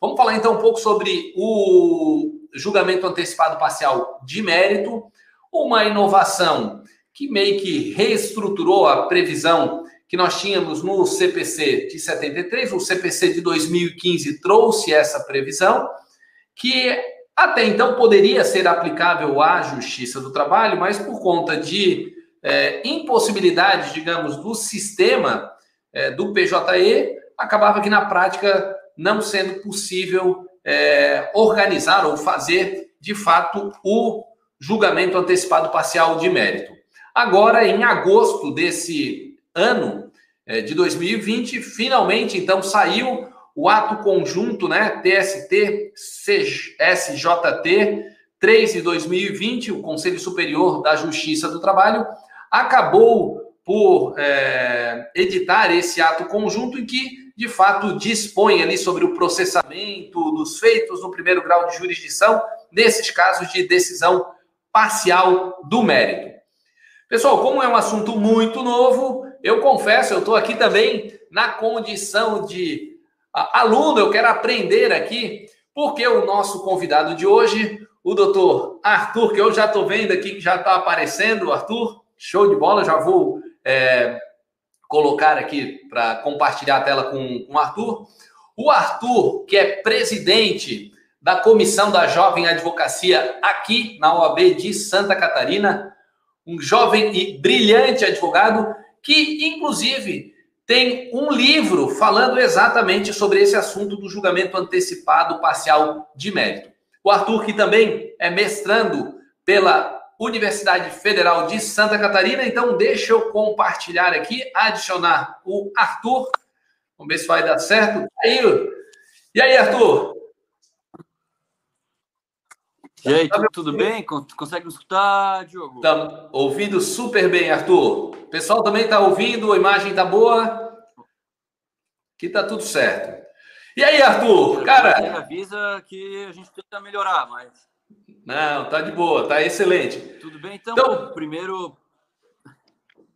Vamos falar então um pouco sobre o julgamento antecipado parcial de mérito, uma inovação que meio que reestruturou a previsão que nós tínhamos no CPC de 73, o CPC de 2015 trouxe essa previsão, que até então poderia ser aplicável à Justiça do Trabalho, mas por conta de é, impossibilidade, digamos, do sistema é, do PJE, acabava que na prática não sendo possível é, organizar ou fazer de fato o julgamento antecipado parcial de mérito. Agora, em agosto desse ano é, de 2020, finalmente então saiu o ato conjunto, né, TST SJT 3 de 2020, o Conselho Superior da Justiça do Trabalho acabou por é, editar esse ato conjunto em que, de fato, dispõe ali sobre o processamento dos feitos no primeiro grau de jurisdição, nesses casos de decisão parcial do mérito. Pessoal, como é um assunto muito novo, eu confesso, eu estou aqui também na condição de aluno, eu quero aprender aqui, porque o nosso convidado de hoje, o doutor Arthur, que eu já estou vendo aqui que já está aparecendo, Arthur, show de bola, já vou é, colocar aqui para compartilhar a tela com, com o Arthur. O Arthur, que é presidente da Comissão da Jovem Advocacia aqui na OAB de Santa Catarina, um jovem e brilhante advogado que, inclusive, tem um livro falando exatamente sobre esse assunto do julgamento antecipado parcial de mérito. O Arthur, que também é mestrando pela Universidade Federal de Santa Catarina. Então, deixa eu compartilhar aqui, adicionar o Arthur. Vamos ver se vai dar certo. Aí, e aí, Arthur? E aí, tudo, tudo bem? Consegue me escutar, Diogo? Estamos ouvindo super bem, Arthur. O pessoal também está ouvindo, a imagem está boa. Aqui está tudo certo. E aí, Arthur? Cara. avisa que a gente tenta melhorar, mas não, tá de boa, tá excelente. Tudo bem, então, então primeiro,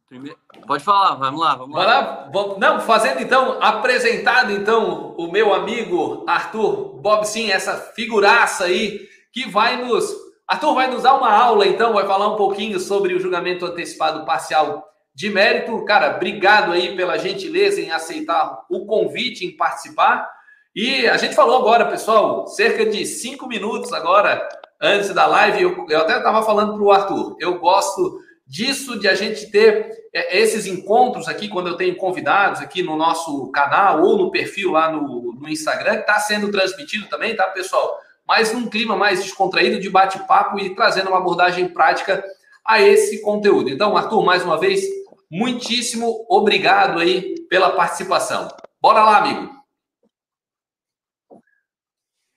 primeiro. Pode falar, vamos lá, vamos lá. lá. Vamos... Não, fazendo então, apresentado então o meu amigo Arthur Bob Sim, essa figuraça aí que vai nos. Arthur vai nos dar uma aula então, vai falar um pouquinho sobre o julgamento antecipado parcial de mérito. Cara, obrigado aí pela gentileza em aceitar o convite em participar. E a gente falou agora, pessoal, cerca de cinco minutos agora antes da live, eu, eu até estava falando para o Arthur, eu gosto disso, de a gente ter é, esses encontros aqui, quando eu tenho convidados aqui no nosso canal ou no perfil lá no, no Instagram, que está sendo transmitido também, tá, pessoal? Mas num clima mais descontraído de bate-papo e trazendo uma abordagem prática a esse conteúdo. Então, Arthur, mais uma vez, muitíssimo obrigado aí pela participação. Bora lá, amigo.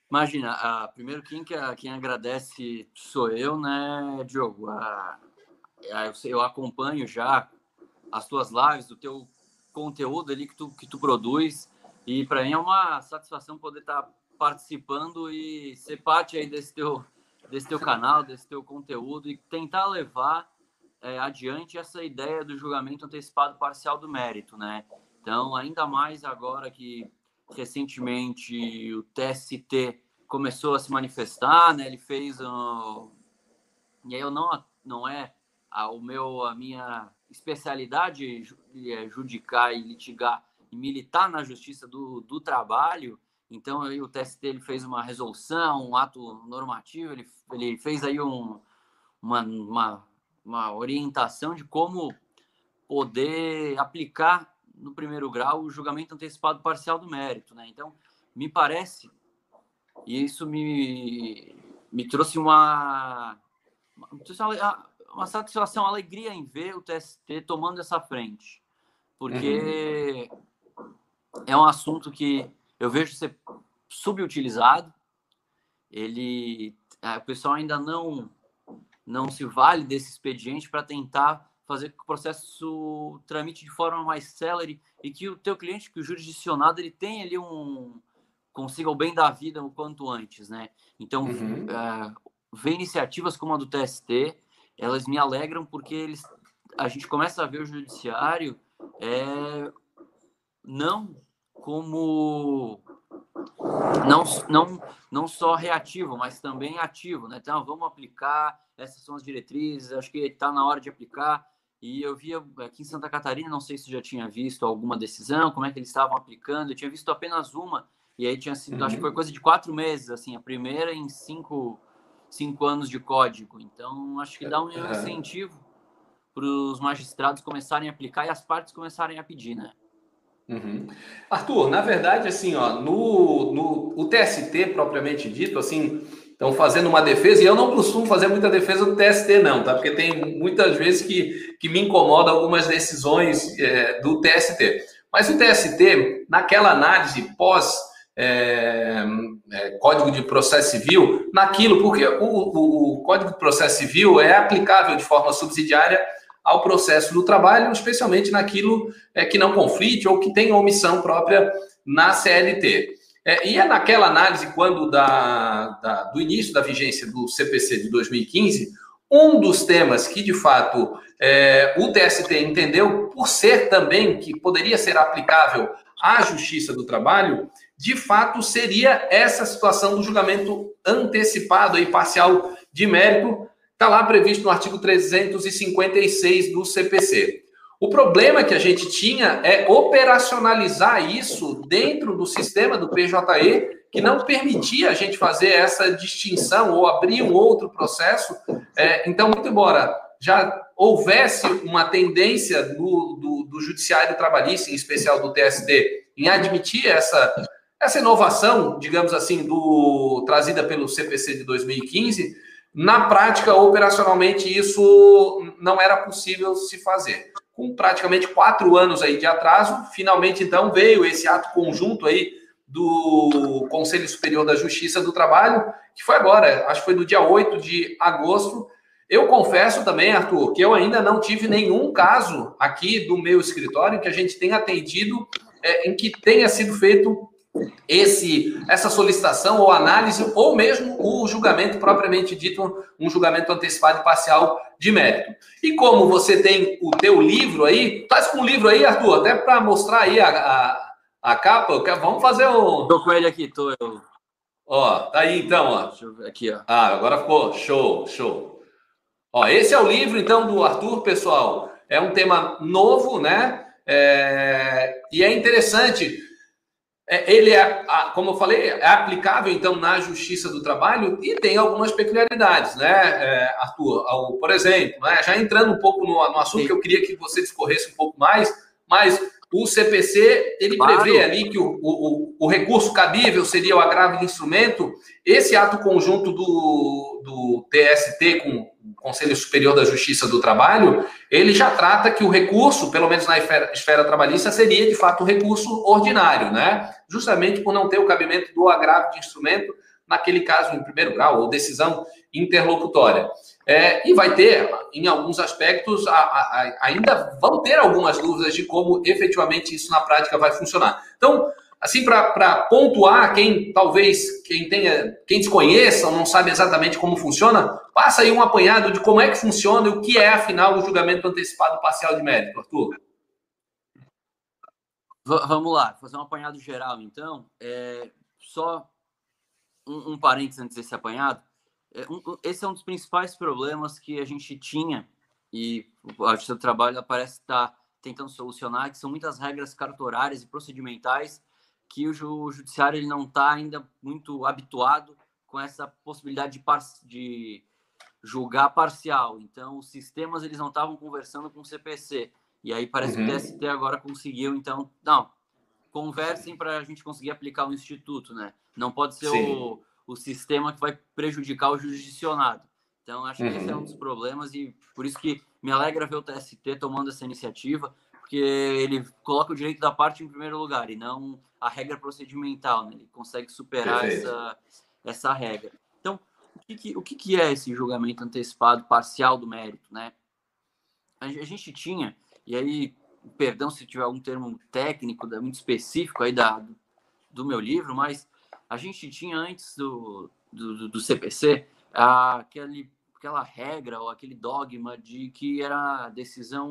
Imagina, a, primeiro quem, que, quem agradece sou eu, né, Diogo? A, a, eu, eu acompanho já as tuas lives, o teu conteúdo ali que tu, que tu produz, e para mim é uma satisfação poder estar tá participando e ser parte aí desse teu, desse teu canal, desse teu conteúdo e tentar levar é, adiante essa ideia do julgamento antecipado parcial do mérito, né? Então, ainda mais agora que recentemente o TST começou a se manifestar, né? Ele fez um... e aí eu não não é a, o meu a minha especialidade é judicar e litigar e militar na justiça do, do trabalho. Então aí o TST ele fez uma resolução, um ato normativo, ele, ele fez aí um, uma, uma, uma orientação de como poder aplicar no primeiro grau o julgamento antecipado parcial do mérito, né? Então, me parece, e isso me, me trouxe uma, uma, satisfação, uma alegria em ver o TST tomando essa frente, porque uhum. é um assunto que eu vejo ser subutilizado, ele, o pessoal ainda não não se vale desse expediente para tentar fazer que o processo tramite de forma mais célere e que o teu cliente, que o jurisdicionado, ele tenha ali um consiga o bem da vida o quanto antes, né? Então, uhum. uh, ver iniciativas como a do TST, elas me alegram porque eles, a gente começa a ver o judiciário é, não como não, não, não só reativo, mas também ativo, né? Então, vamos aplicar, essas são as diretrizes, acho que está na hora de aplicar. E eu via aqui em Santa Catarina, não sei se já tinha visto alguma decisão, como é que eles estavam aplicando, eu tinha visto apenas uma, e aí tinha sido, acho que foi uhum. coisa de quatro meses, assim, a primeira em cinco, cinco anos de código. Então, acho que dá um uhum. incentivo para os magistrados começarem a aplicar e as partes começarem a pedir, né? Uhum. Arthur, na verdade, assim, ó, no, no o TST propriamente dito, assim, estão fazendo uma defesa, e eu não costumo fazer muita defesa do TST, não, tá? Porque tem muitas vezes que, que me incomoda algumas decisões é, do TST. Mas o TST, naquela análise pós é, é, Código de Processo Civil, naquilo, porque o, o, o Código de Processo Civil é aplicável de forma subsidiária ao processo do trabalho, especialmente naquilo é, que não conflite ou que tem omissão própria na CLT. É, e é naquela análise, quando da, da, do início da vigência do CPC de 2015, um dos temas que, de fato, é, o TST entendeu, por ser também que poderia ser aplicável à Justiça do Trabalho, de fato seria essa situação do julgamento antecipado e parcial de mérito, Está lá previsto no artigo 356 do CPC. O problema que a gente tinha é operacionalizar isso dentro do sistema do PJE, que não permitia a gente fazer essa distinção ou abrir um outro processo. É, então, muito embora já houvesse uma tendência do, do, do Judiciário Trabalhista, em especial do TSD, em admitir essa, essa inovação, digamos assim, do trazida pelo CPC de 2015, na prática, operacionalmente, isso não era possível se fazer. Com praticamente quatro anos aí de atraso, finalmente, então, veio esse ato conjunto aí do Conselho Superior da Justiça do Trabalho, que foi agora, acho que foi no dia 8 de agosto. Eu confesso também, Arthur, que eu ainda não tive nenhum caso aqui do meu escritório que a gente tenha atendido é, em que tenha sido feito esse essa solicitação ou análise ou mesmo o julgamento propriamente dito, um julgamento antecipado e parcial de mérito. E como você tem o teu livro aí, faz com o livro aí, Arthur, até para mostrar aí a, a, a capa, quero, vamos fazer um... Tô com ele aqui, tô eu. Ó, tá aí então, ó. Deixa eu ver aqui, ó. Ah, agora ficou show, show. Ó, esse é o livro então do Arthur, pessoal. É um tema novo, né? É... E é interessante é, ele é, como eu falei, é aplicável então na Justiça do Trabalho e tem algumas peculiaridades, né, é, Arthur? Por exemplo, né, já entrando um pouco no, no assunto Sim. que eu queria que você discorresse um pouco mais, mas o CPC ele claro. prevê ali que o, o, o, recurso cabível seria o agravo de instrumento. Esse ato conjunto do, do TST com Conselho Superior da Justiça do Trabalho, ele já trata que o recurso, pelo menos na esfera, trabalhista, seria de fato um recurso ordinário, né? Justamente por não ter o cabimento do agravo de instrumento, naquele caso em primeiro grau, ou decisão interlocutória. É, e vai ter, em alguns aspectos, a, a, ainda vão ter algumas dúvidas de como efetivamente isso na prática vai funcionar. Então, assim, para pontuar quem talvez quem tenha, quem desconheça ou não sabe exatamente como funciona, passa aí um apanhado de como é que funciona e o que é, afinal, o julgamento antecipado parcial de mérito, Arthur. V vamos lá, fazer um apanhado geral, então. É, só um, um parênteses antes desse apanhado. É, um, esse é um dos principais problemas que a gente tinha e a Justiça Trabalho parece estar tentando solucionar, que são muitas regras cartorárias e procedimentais que o judiciário ele não está ainda muito habituado com essa possibilidade de, par de julgar parcial. Então, os sistemas eles não estavam conversando com o CPC. E aí parece uhum. que o TST agora conseguiu, então, não, conversem para a gente conseguir aplicar o instituto, né? Não pode ser o, o sistema que vai prejudicar o jurisdicionado. Então, acho que esse é um uhum. dos problemas e por isso que me alegra ver o TST tomando essa iniciativa, porque ele coloca o direito da parte em primeiro lugar e não a regra procedimental, né? Ele consegue superar essa, essa regra. Então, o que, que o que, que, é esse julgamento antecipado parcial do mérito, né? A, a gente tinha, e aí, perdão se tiver algum termo técnico, muito específico aí da, do, do meu livro, mas a gente tinha antes do, do, do CPC aquele aquela regra ou aquele dogma de que era decisão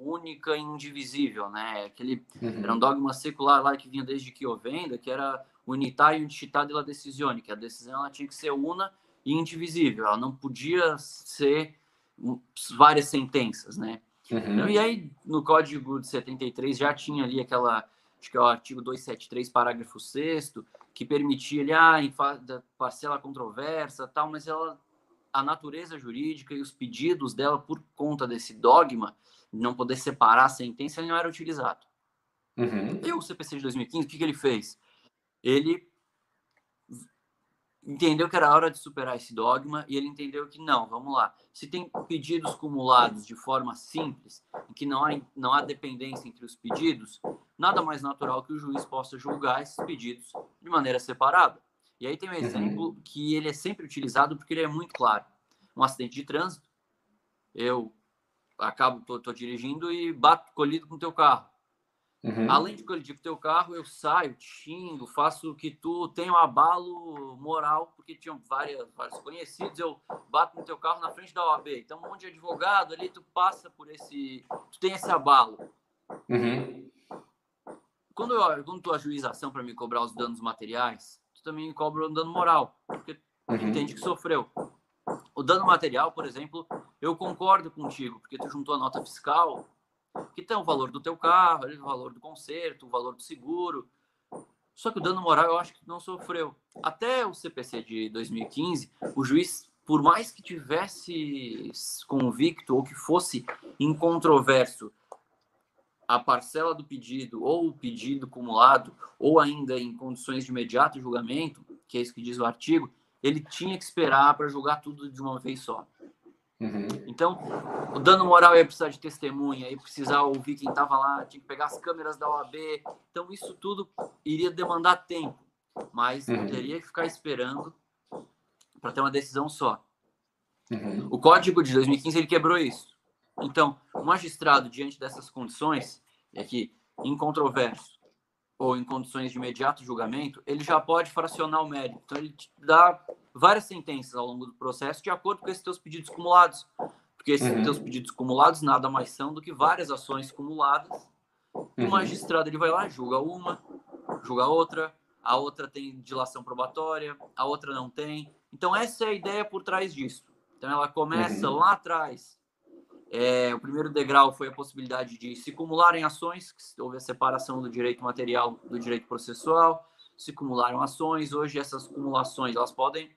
única e indivisível, né? Aquele uhum. era um dogma secular lá que vinha desde que eu venda, que era unità e unità della decisione, que a decisão ela tinha que ser una e indivisível, ela não podia ser várias sentenças, né? Uhum. Então, e aí, no Código de 73 já tinha ali aquela, acho que é o artigo 273, parágrafo 6 que permitia ali, ah, em parcela controversa, tal, mas ela, a natureza jurídica e os pedidos dela por conta desse dogma, não poder separar a sentença, ele não era utilizado. Uhum. E o CPC de 2015, o que, que ele fez? Ele entendeu que era hora de superar esse dogma e ele entendeu que não, vamos lá. Se tem pedidos cumulados de forma simples, em que não há, não há dependência entre os pedidos, nada mais natural que o juiz possa julgar esses pedidos de maneira separada. E aí tem um uhum. exemplo que ele é sempre utilizado porque ele é muito claro. Um acidente de trânsito, eu acabo, tô, tô dirigindo e bato colhido com o teu carro. Uhum. Além de colidir com o teu carro, eu saio, te xingo, faço que tu tenha um abalo moral, porque tinham várias, vários conhecidos, eu bato no teu carro na frente da OAB. Então, um monte de advogado ali, tu passa por esse... Tu tem esse abalo. Uhum. Quando, eu, quando tu ajuiza ação para me cobrar os danos materiais, também cobra o dano moral, porque uhum. entende que sofreu. O dano material, por exemplo, eu concordo contigo, porque tu juntou a nota fiscal, que tem o valor do teu carro, o valor do conserto, o valor do seguro. Só que o dano moral eu acho que não sofreu. Até o CPC de 2015, o juiz, por mais que tivesse convicto ou que fosse incontroverso a parcela do pedido ou o pedido acumulado, ou ainda em condições de imediato julgamento, que é isso que diz o artigo, ele tinha que esperar para julgar tudo de uma vez só. Uhum. Então, o dano moral ia precisar de testemunha, ia precisar ouvir quem estava lá, tinha que pegar as câmeras da OAB. Então, isso tudo iria demandar tempo, mas uhum. teria que ficar esperando para ter uma decisão só. Uhum. O código de 2015 ele quebrou isso. Então, o magistrado, diante dessas condições, é que incontroverso ou em condições de imediato julgamento, ele já pode fracionar o mérito. Então, ele dá várias sentenças ao longo do processo de acordo com esses teus pedidos acumulados. Porque esses uhum. teus pedidos acumulados nada mais são do que várias ações acumuladas. Uhum. O magistrado ele vai lá, julga uma, julga outra, a outra tem dilação probatória, a outra não tem. Então, essa é a ideia por trás disso. Então, ela começa uhum. lá atrás. É, o primeiro degrau foi a possibilidade de se acumularem ações, houve a separação do direito material do direito processual, se acumularam ações. Hoje, essas acumulações elas podem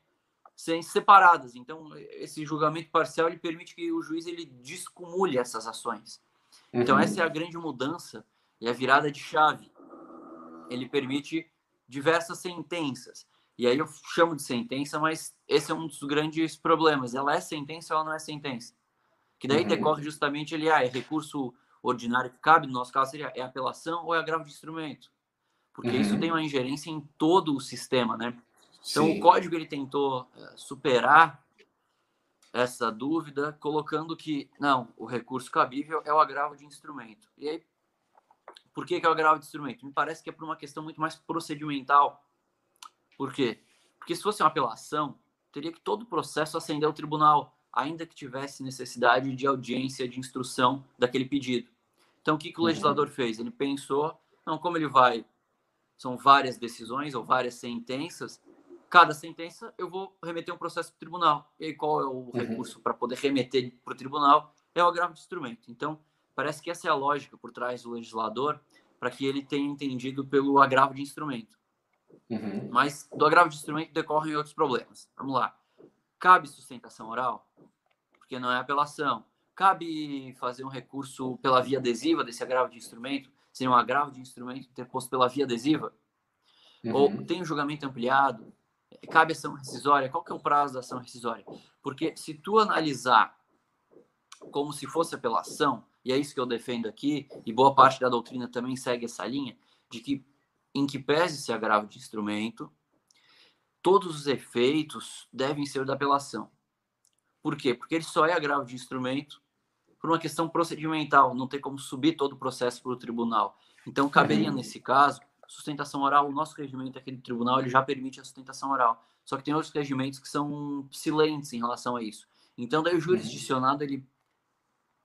serem separadas. Então, esse julgamento parcial ele permite que o juiz ele descumule essas ações. Então, uhum. Então, essa é a grande mudança e a virada de chave. Ele permite diversas sentenças. E aí eu chamo de sentença, mas esse é um dos grandes problemas. Ela é sentença ou ela não é sentença? Que daí uhum. decorre justamente ele, ah, é recurso ordinário que cabe, no nosso caso seria é apelação ou é agravo de instrumento. Porque uhum. isso tem uma ingerência em todo o sistema, né? Então, Sim. o código ele tentou eh, superar essa dúvida, colocando que, não, o recurso cabível é o agravo de instrumento. E aí, por que, que é o agravo de instrumento? Me parece que é por uma questão muito mais procedimental. Por quê? Porque se fosse uma apelação, teria que todo o processo ascender ao tribunal, ainda que tivesse necessidade de audiência de instrução daquele pedido. Então, o que, que o uhum. legislador fez? Ele pensou, não, como ele vai, são várias decisões ou várias sentenças, cada sentença eu vou remeter um processo para o tribunal. E aí, qual é o uhum. recurso para poder remeter para o tribunal? É o agravo de instrumento. Então, parece que essa é a lógica por trás do legislador para que ele tenha entendido pelo agravo de instrumento. Uhum. Mas do agravo de instrumento decorrem outros problemas. Vamos lá. Cabe sustentação oral? Porque não é apelação. Cabe fazer um recurso pela via adesiva desse agravo de instrumento? Seria um agravo de instrumento interposto pela via adesiva? Uhum. Ou tem um julgamento ampliado? cabe ação rescisória, qual que é o prazo da ação rescisória? Porque se tu analisar como se fosse apelação, e é isso que eu defendo aqui, e boa parte da doutrina também segue essa linha, de que em que pese esse agravo de instrumento, todos os efeitos devem ser da apelação. Por quê? Porque ele só é agravo de instrumento por uma questão procedimental, não tem como subir todo o processo para o tribunal. Então, caberia, uhum. nesse caso, sustentação oral, o nosso regimento aqui do tribunal ele já permite a sustentação oral. Só que tem outros regimentos que são silentes em relação a isso. Então, daí o jurisdicionado ele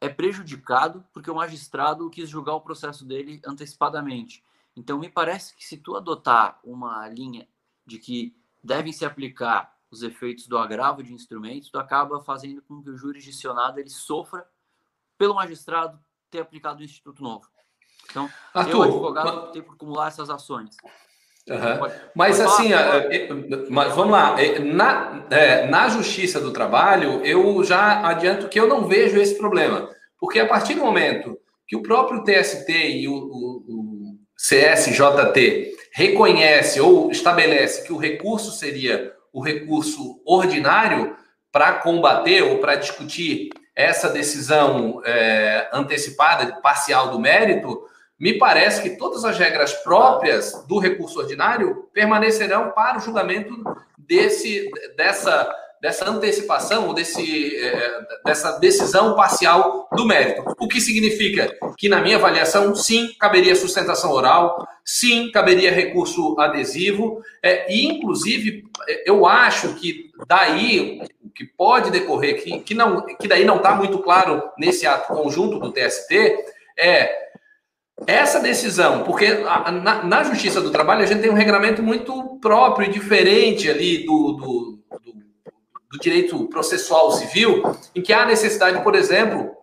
é prejudicado porque o magistrado quis julgar o processo dele antecipadamente. Então, me parece que se tu adotar uma linha de que devem se aplicar os efeitos do agravo de instrumentos, tu acaba fazendo com que o jurisdicionado ele sofra pelo magistrado ter aplicado o Instituto Novo. Então, Arthur, eu, advogado, mas... tenho que acumular essas ações. Uhum. Mas assim, mas vamos lá. É, na, é, na Justiça do Trabalho, eu já adianto que eu não vejo esse problema. Porque a partir do momento que o próprio TST e o, o, o CSJT reconhece ou estabelece que o recurso seria o recurso ordinário para combater ou para discutir essa decisão é, antecipada, parcial do mérito, me parece que todas as regras próprias do recurso ordinário permanecerão para o julgamento desse, dessa, dessa antecipação ou desse, é, dessa decisão parcial do mérito. O que significa que, na minha avaliação, sim, caberia sustentação oral, sim, caberia recurso adesivo, é, e, inclusive, eu acho que daí o que pode decorrer, que, que, não, que daí não está muito claro nesse ato conjunto do TST, é essa decisão, porque na, na, Justiça do Trabalho a gente tem um regramento muito próprio e diferente ali do, do, do, direito processual civil, em que há necessidade, por exemplo,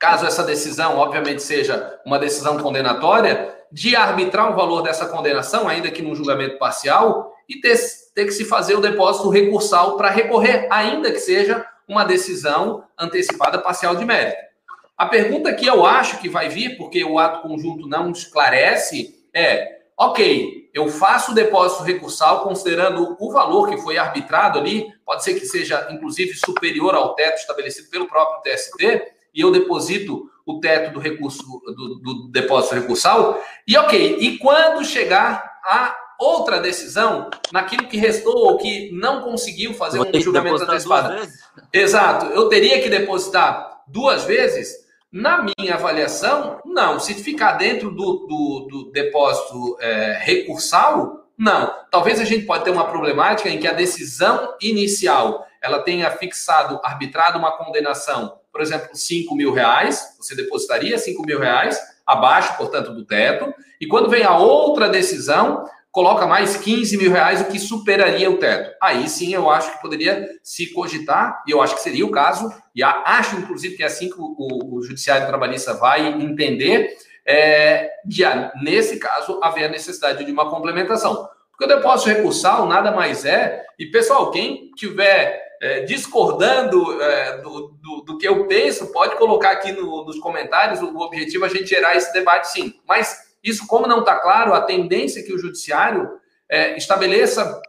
caso essa decisão, obviamente, seja uma decisão condenatória, de arbitrar o valor dessa condenação, ainda que num julgamento parcial, e ter, ter que se fazer o depósito recursal para recorrer, ainda que seja uma decisão antecipada parcial de mérito. A pergunta que eu acho que vai vir, porque o ato conjunto não esclarece, é: ok, eu faço o depósito recursal considerando o valor que foi arbitrado ali, pode ser que seja inclusive superior ao teto estabelecido pelo próprio TST, e eu deposito o teto do recurso do, do depósito recursal. E ok, e quando chegar a outra decisão naquilo que restou ou que não conseguiu fazer um julgamento antecipado? Exato, eu teria que depositar duas vezes. Na minha avaliação, não. Se ficar dentro do, do, do depósito é, recursal, não. Talvez a gente pode ter uma problemática em que a decisão inicial ela tenha fixado, arbitrado uma condenação, por exemplo, 5 mil reais, você depositaria 5 mil reais, abaixo, portanto, do teto, e quando vem a outra decisão, coloca mais 15 mil reais, o que superaria o teto. Aí sim eu acho que poderia se cogitar, e eu acho que seria o caso, e acho inclusive que é assim que o, o Judiciário Trabalhista vai entender, é, de, nesse caso, haver a necessidade de uma complementação. Porque o depósito recursal nada mais é, e pessoal, quem tiver é, discordando é, do, do, do, que eu penso, pode colocar aqui no, nos comentários, o objetivo é a gente gerar esse debate sim. Mas isso, como não está claro, a tendência é que o judiciário é, estabeleça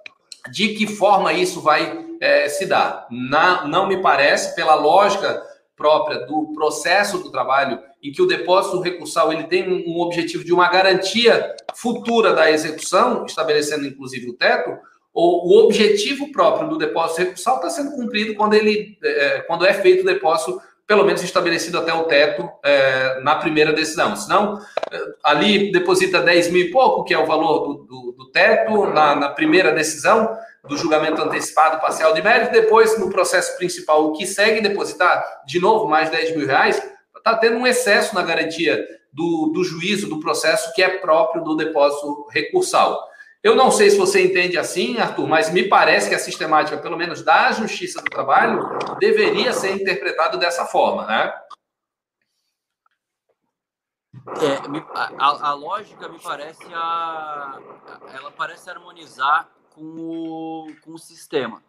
de que forma isso vai é, se dar. Na, não me parece, pela lógica própria do processo do trabalho, em que o depósito recursal ele tem um, objetivo de uma garantia futura da execução, estabelecendo inclusive o teto, o, o objetivo próprio do depósito recursal está sendo cumprido quando, ele, é, quando é feito o depósito pelo menos estabelecido até o teto é, na primeira decisão. Senão, é, ali deposita 10 mil e pouco, que é o valor do, do, do teto, na, na, primeira decisão do julgamento antecipado parcial de mérito, depois, no processo principal, o que segue depositar, de novo, mais 10 mil reais, está tendo um excesso na garantia do, do juízo do processo que é próprio do depósito recursal. Eu não sei se você entende assim, Arthur, mas me parece que a sistemática, pelo menos da Justiça do Trabalho, deveria ser interpretada dessa forma, né? É, a, a, lógica me parece a, ela parece harmonizar com o, com o sistema,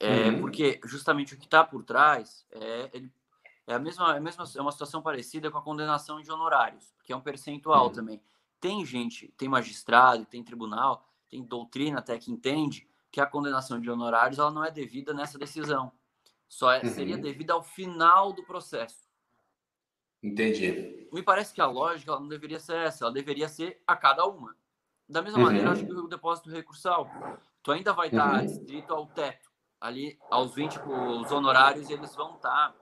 é, uhum. porque justamente o que está por trás é, ele, é a mesma, é a mesma é uma situação parecida com a condenação de honorários, que é um percentual uhum. também. Tem gente, tem magistrado, tem tribunal, tem doutrina até que entende que a condenação de honorários ela não é devida nessa decisão. Só é, uhum. seria devida ao final do processo. Entendi. Me parece que a lógica ela não deveria ser essa, ela deveria ser a cada uma. Da mesma uhum. maneira, acho que o depósito recursal, tu ainda vai estar uhum. ao teto. Ali, aos 20, os honorários, eles vão estar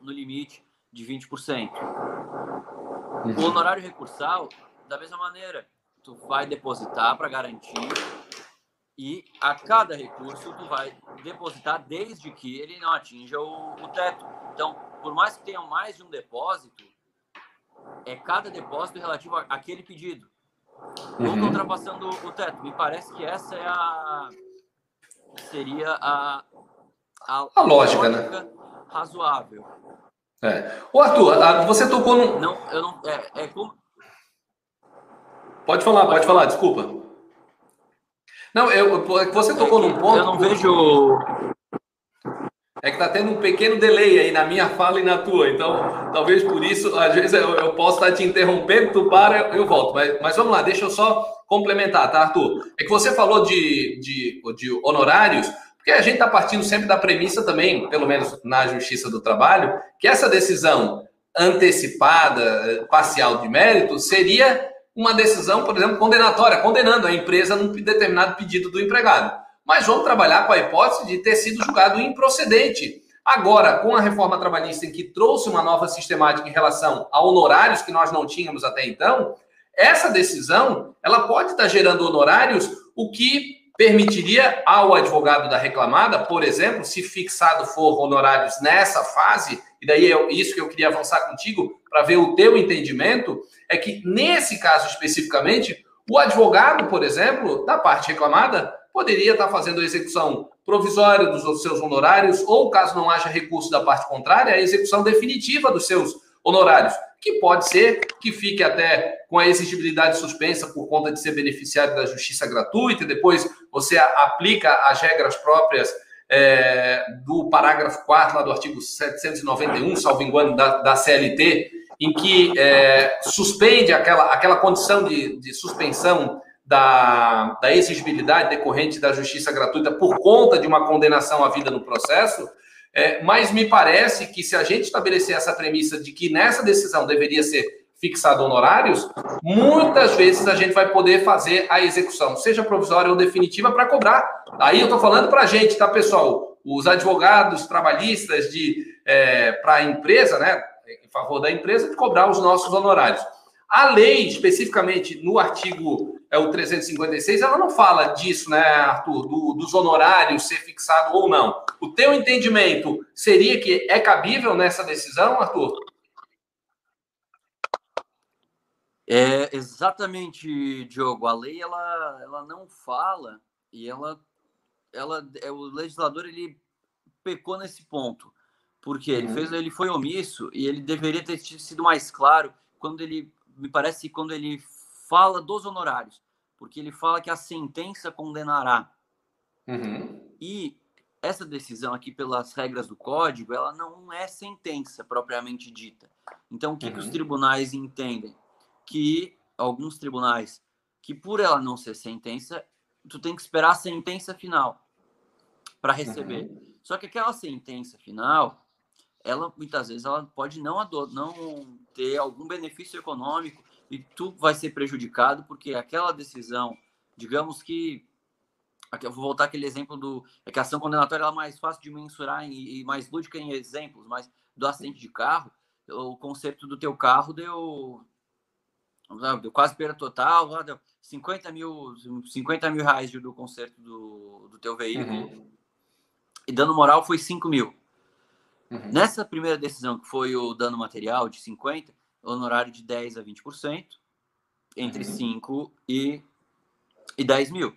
no limite de 20%. O uhum. honorário recursal, da mesma maneira, tu vai depositar para garantir e a cada recurso tu vai depositar desde que ele não atinja o, o, teto. Então, por mais que tenha mais de um depósito, é cada depósito relativo àquele pedido. uhum. ou ultrapassando o teto. Me parece que essa é a seria a a, a lógica, né? Razoável. É. O Arthur, você tocou no. Não, eu não. É, é como... Pode falar, pode falar, desculpa. Não, eu, você tocou é num ponto. Eu não vejo. É que tá tendo um pequeno delay aí na minha fala e na tua, então talvez por isso, às vezes eu, eu posso estar te interrompendo, tu para, eu volto. Mas, mas vamos lá, deixa eu só complementar, tá, Arthur? É que você falou de, de, de honorários, porque a gente está partindo sempre da premissa também, pelo menos na Justiça do Trabalho, que essa decisão antecipada, parcial de mérito, seria uma decisão, por exemplo, condenatória, condenando a empresa num determinado pedido do empregado mas vamos trabalhar com a hipótese de ter sido julgado improcedente. Agora, com a reforma trabalhista em que trouxe uma nova sistemática em relação a honorários que nós não tínhamos até então, essa decisão ela pode estar gerando honorários, o que permitiria ao advogado da reclamada, por exemplo, se fixado for honorários nessa fase, e daí é isso que eu queria avançar contigo para ver o teu entendimento, é que nesse caso especificamente, o advogado, por exemplo, da parte reclamada, poderia estar fazendo a execução provisória dos seus honorários, ou caso não haja recurso da parte contrária, a execução definitiva dos seus honorários, que pode ser que fique até com a exigibilidade suspensa por conta de ser beneficiário da justiça gratuita, depois você aplica as regras próprias é, do parágrafo 4 lá do artigo 791, salvo engano, da, da CLT, em que é, suspende aquela, aquela condição de, de suspensão da, da exigibilidade decorrente da justiça gratuita por conta de uma condenação à vida no processo, é, mas me parece que se a gente estabelecer essa premissa de que nessa decisão deveria ser fixado honorários, muitas vezes a gente vai poder fazer a execução, seja provisória ou definitiva, para cobrar. Aí eu estou falando para a gente, tá, pessoal? Os advogados trabalhistas de é, para a empresa, né, em favor da empresa, de cobrar os nossos honorários. A lei, especificamente no artigo é o 356, ela não fala disso, né, Arthur, do, dos honorários ser fixado ou não. O teu entendimento seria que é cabível nessa decisão, Arthur? É exatamente, Diogo. A lei ela, ela não fala e ela, ela, é, o legislador ele pecou nesse ponto, porque ele uhum. fez, ele foi omisso e ele deveria ter sido mais claro quando ele me parece quando ele fala dos honorários, porque ele fala que a sentença condenará. Uhum. E essa decisão aqui, pelas regras do código, ela não é sentença propriamente dita. Então, o que, uhum. que os uhum. tribunais entendem? Que alguns tribunais, que por ela não ser sentença, tu tem que esperar a sentença final para receber. Uhum. Só que aquela sentença final, ela muitas vezes ela pode não, não ter algum benefício econômico e tu vai ser prejudicado porque aquela decisão, digamos que aqui eu vou voltar aquele exemplo do é que a ação condenatória ela é mais fácil de mensurar e, e mais lúdica em exemplos, mas do acidente de carro, o conserto do teu carro deu deu quase perda total, deu 50 mil, 50 mil reais do conserto do, do teu veículo. Uhum. E dano moral foi 5 mil. Uhum. Nessa primeira decisão, que foi o dano material de 50%, honorário de 10% a 20%, entre uhum. 5 e, e 10 mil.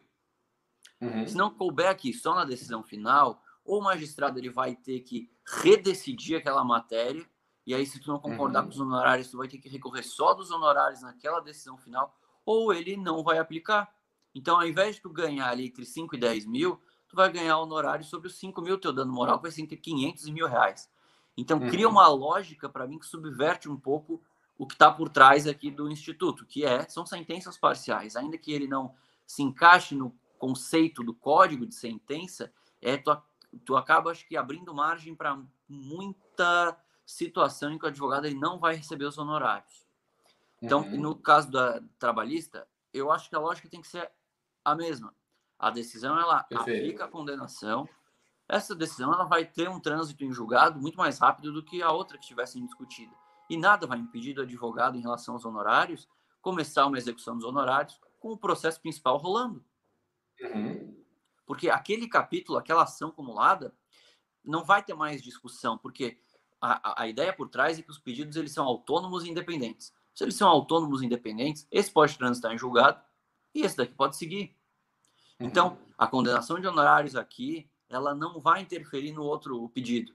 Uhum. Se não couber aqui só na decisão final, o magistrado ele vai ter que redecidir aquela matéria, e aí se tu não concordar uhum. com os honorários, tu vai ter que recorrer só dos honorários naquela decisão final, ou ele não vai aplicar. Então, ao invés de tu ganhar ali entre 5 e 10 mil, tu vai ganhar honorário sobre os 5 mil, teu dano moral vai ser entre 500 e mil reais. Então, uhum. cria uma lógica para mim que subverte um pouco o que está por trás aqui do Instituto, que é são sentenças parciais. Ainda que ele não se encaixe no conceito do código de sentença, é tu, tu acaba, acho que, abrindo margem para muita situação em que o advogado ele não vai receber os honorários. Então, uhum. no caso da trabalhista, eu acho que a lógica tem que ser a mesma. A decisão ela Perfeito. aplica a condenação. Essa decisão ela vai ter um trânsito em julgado muito mais rápido do que a outra que estivesse discutida. E nada vai impedir do advogado, em relação aos honorários, começar uma execução dos honorários com o processo principal rolando. Uhum. Porque aquele capítulo, aquela ação acumulada, não vai ter mais discussão, porque a, a ideia por trás é que os pedidos eles são autônomos e independentes. Se eles são autônomos e independentes, esse pode transitar em julgado e esse daqui pode seguir. Então, a condenação de honorários aqui, ela não vai interferir no outro pedido.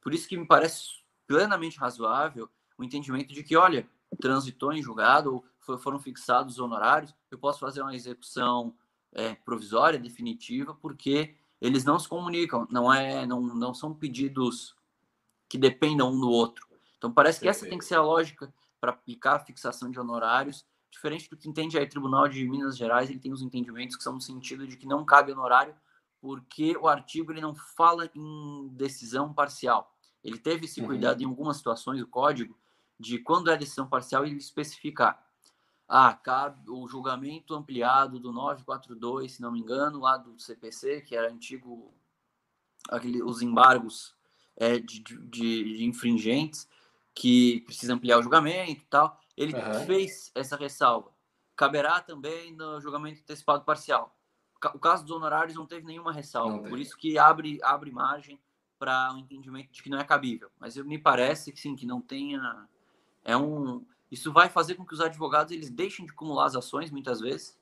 Por isso que me parece plenamente razoável o entendimento de que, olha, transitou em julgado ou foram fixados os honorários, eu posso fazer uma execução é, provisória, definitiva, porque eles não se comunicam, não é, não, não são pedidos que dependam um do outro. Então parece que essa tem que ser a lógica para aplicar a fixação de honorários, diferente do que entende aí o Tribunal de Minas Gerais, ele tem os entendimentos que são no sentido de que não cabe honorário, porque o artigo ele não fala em decisão parcial. Ele teve esse uhum. cuidado em algumas situações, o código, de quando é decisão parcial, ele especificar. Ah, cabe o julgamento ampliado do 942, se não me engano, lá do CPC, que era antigo, aquele, os embargos é, de, de, de, infringentes, que precisa ampliar o julgamento e tal. Ele uhum. fez essa ressalva. Caberá também no julgamento antecipado parcial. O caso dos honorários não teve nenhuma ressalva, por isso que abre, abre margem para o um entendimento de que não é cabível. Mas me parece que sim, que não tenha. É um. Isso vai fazer com que os advogados eles deixem de acumular as ações muitas vezes,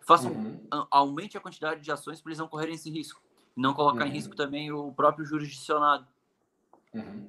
façam uhum. aumente a quantidade de ações para eles não correrem esse risco, não colocar uhum. em risco também o próprio jurisdicionado. Uhum.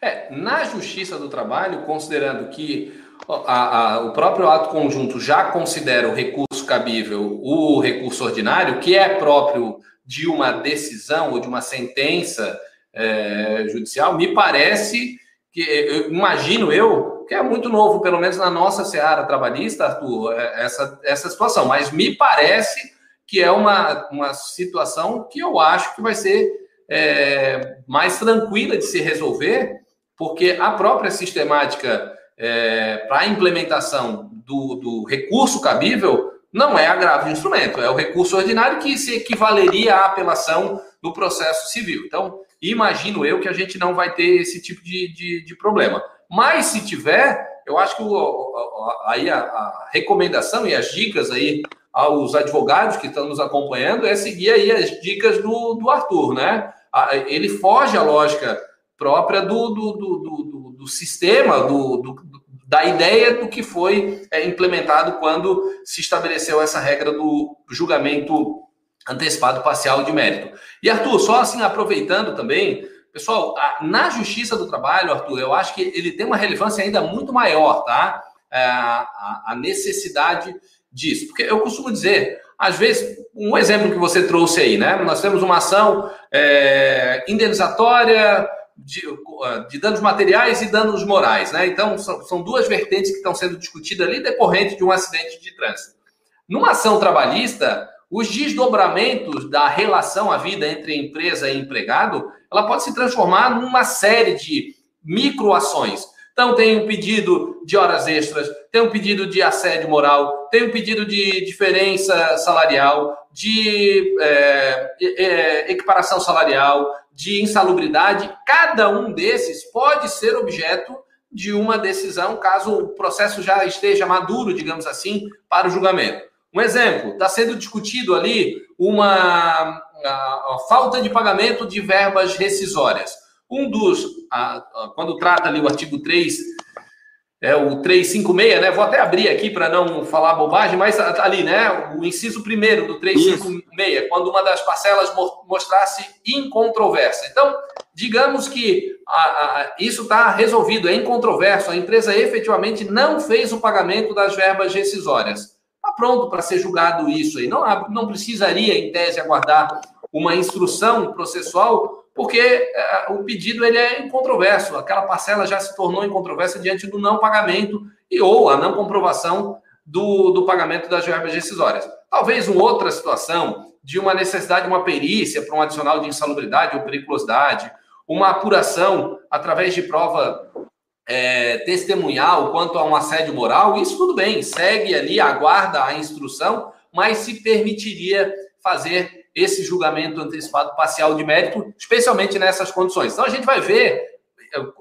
É, na Justiça do Trabalho, considerando que a, a, o próprio ato conjunto já considera o recurso cabível o recurso ordinário, que é próprio de uma decisão ou de uma sentença é, judicial, me parece que, eu, imagino eu, que é muito novo, pelo menos na nossa seara trabalhista, Arthur, é, essa, essa situação, mas me parece que é uma, uma situação que eu acho que vai ser é, mais tranquila de se resolver, porque a própria sistemática é, para a implementação do, do recurso cabível não é agravo de instrumento, é o recurso ordinário que se equivaleria à apelação no processo civil. Então, imagino eu que a gente não vai ter esse tipo de, de, de problema. Mas se tiver, eu acho que o, aí a, a, recomendação e as dicas aí aos advogados que estão nos acompanhando é seguir aí as dicas do, do Arthur, né? Ele foge à lógica própria do, do, do, do, do sistema, do, do, da ideia do que foi é, implementado quando se estabeleceu essa regra do julgamento antecipado parcial de mérito. E Arthur, só assim aproveitando também, pessoal, na Justiça do Trabalho, Arthur, eu acho que ele tem uma relevância ainda muito maior, tá? É, a, a necessidade disso, porque eu costumo dizer, às vezes, um exemplo que você trouxe aí, né? Nós temos uma ação é, indenizatória de, de, danos materiais e danos morais, né? Então, são, são duas vertentes que estão sendo discutidas ali decorrente de um acidente de trânsito. Numa ação trabalhista, os desdobramentos da relação à vida entre empresa e empregado, ela pode se transformar numa série de microações. Então, tem um pedido de horas extras, tem um pedido de assédio moral, tem um pedido de diferença salarial, de é, é, equiparação salarial, de insalubridade, cada um desses pode ser objeto de uma decisão, caso o processo já esteja maduro, digamos assim, para o julgamento. Um exemplo, está sendo discutido ali uma a, a falta de pagamento de verbas rescisórias. Um dos, a, quando trata ali o artigo 3 é o 356, né? Vou até abrir aqui para não falar bobagem, mas ali, né? O inciso primeiro do 356, Isso. quando uma das parcelas mostrasse incontrovérsia. Então, digamos que a, a, isso está resolvido, é incontroverso, a empresa efetivamente não fez o pagamento das verbas rescisórias. Está pronto para ser julgado isso aí. Não, não precisaria, em tese, aguardar uma instrução processual porque é, o pedido ele é incontroverso, aquela parcela já se tornou incontroversa diante do não pagamento e ou a não comprovação do, do pagamento das verbas decisórias. Talvez uma outra situação de uma necessidade de uma perícia para um adicional de insalubridade ou periculosidade, uma apuração através de prova é, testemunhal quanto a um assédio moral, isso tudo bem, segue ali, aguarda a instrução, mas se permitiria fazer esse julgamento antecipado parcial de mérito, especialmente nessas condições. Então a gente vai ver,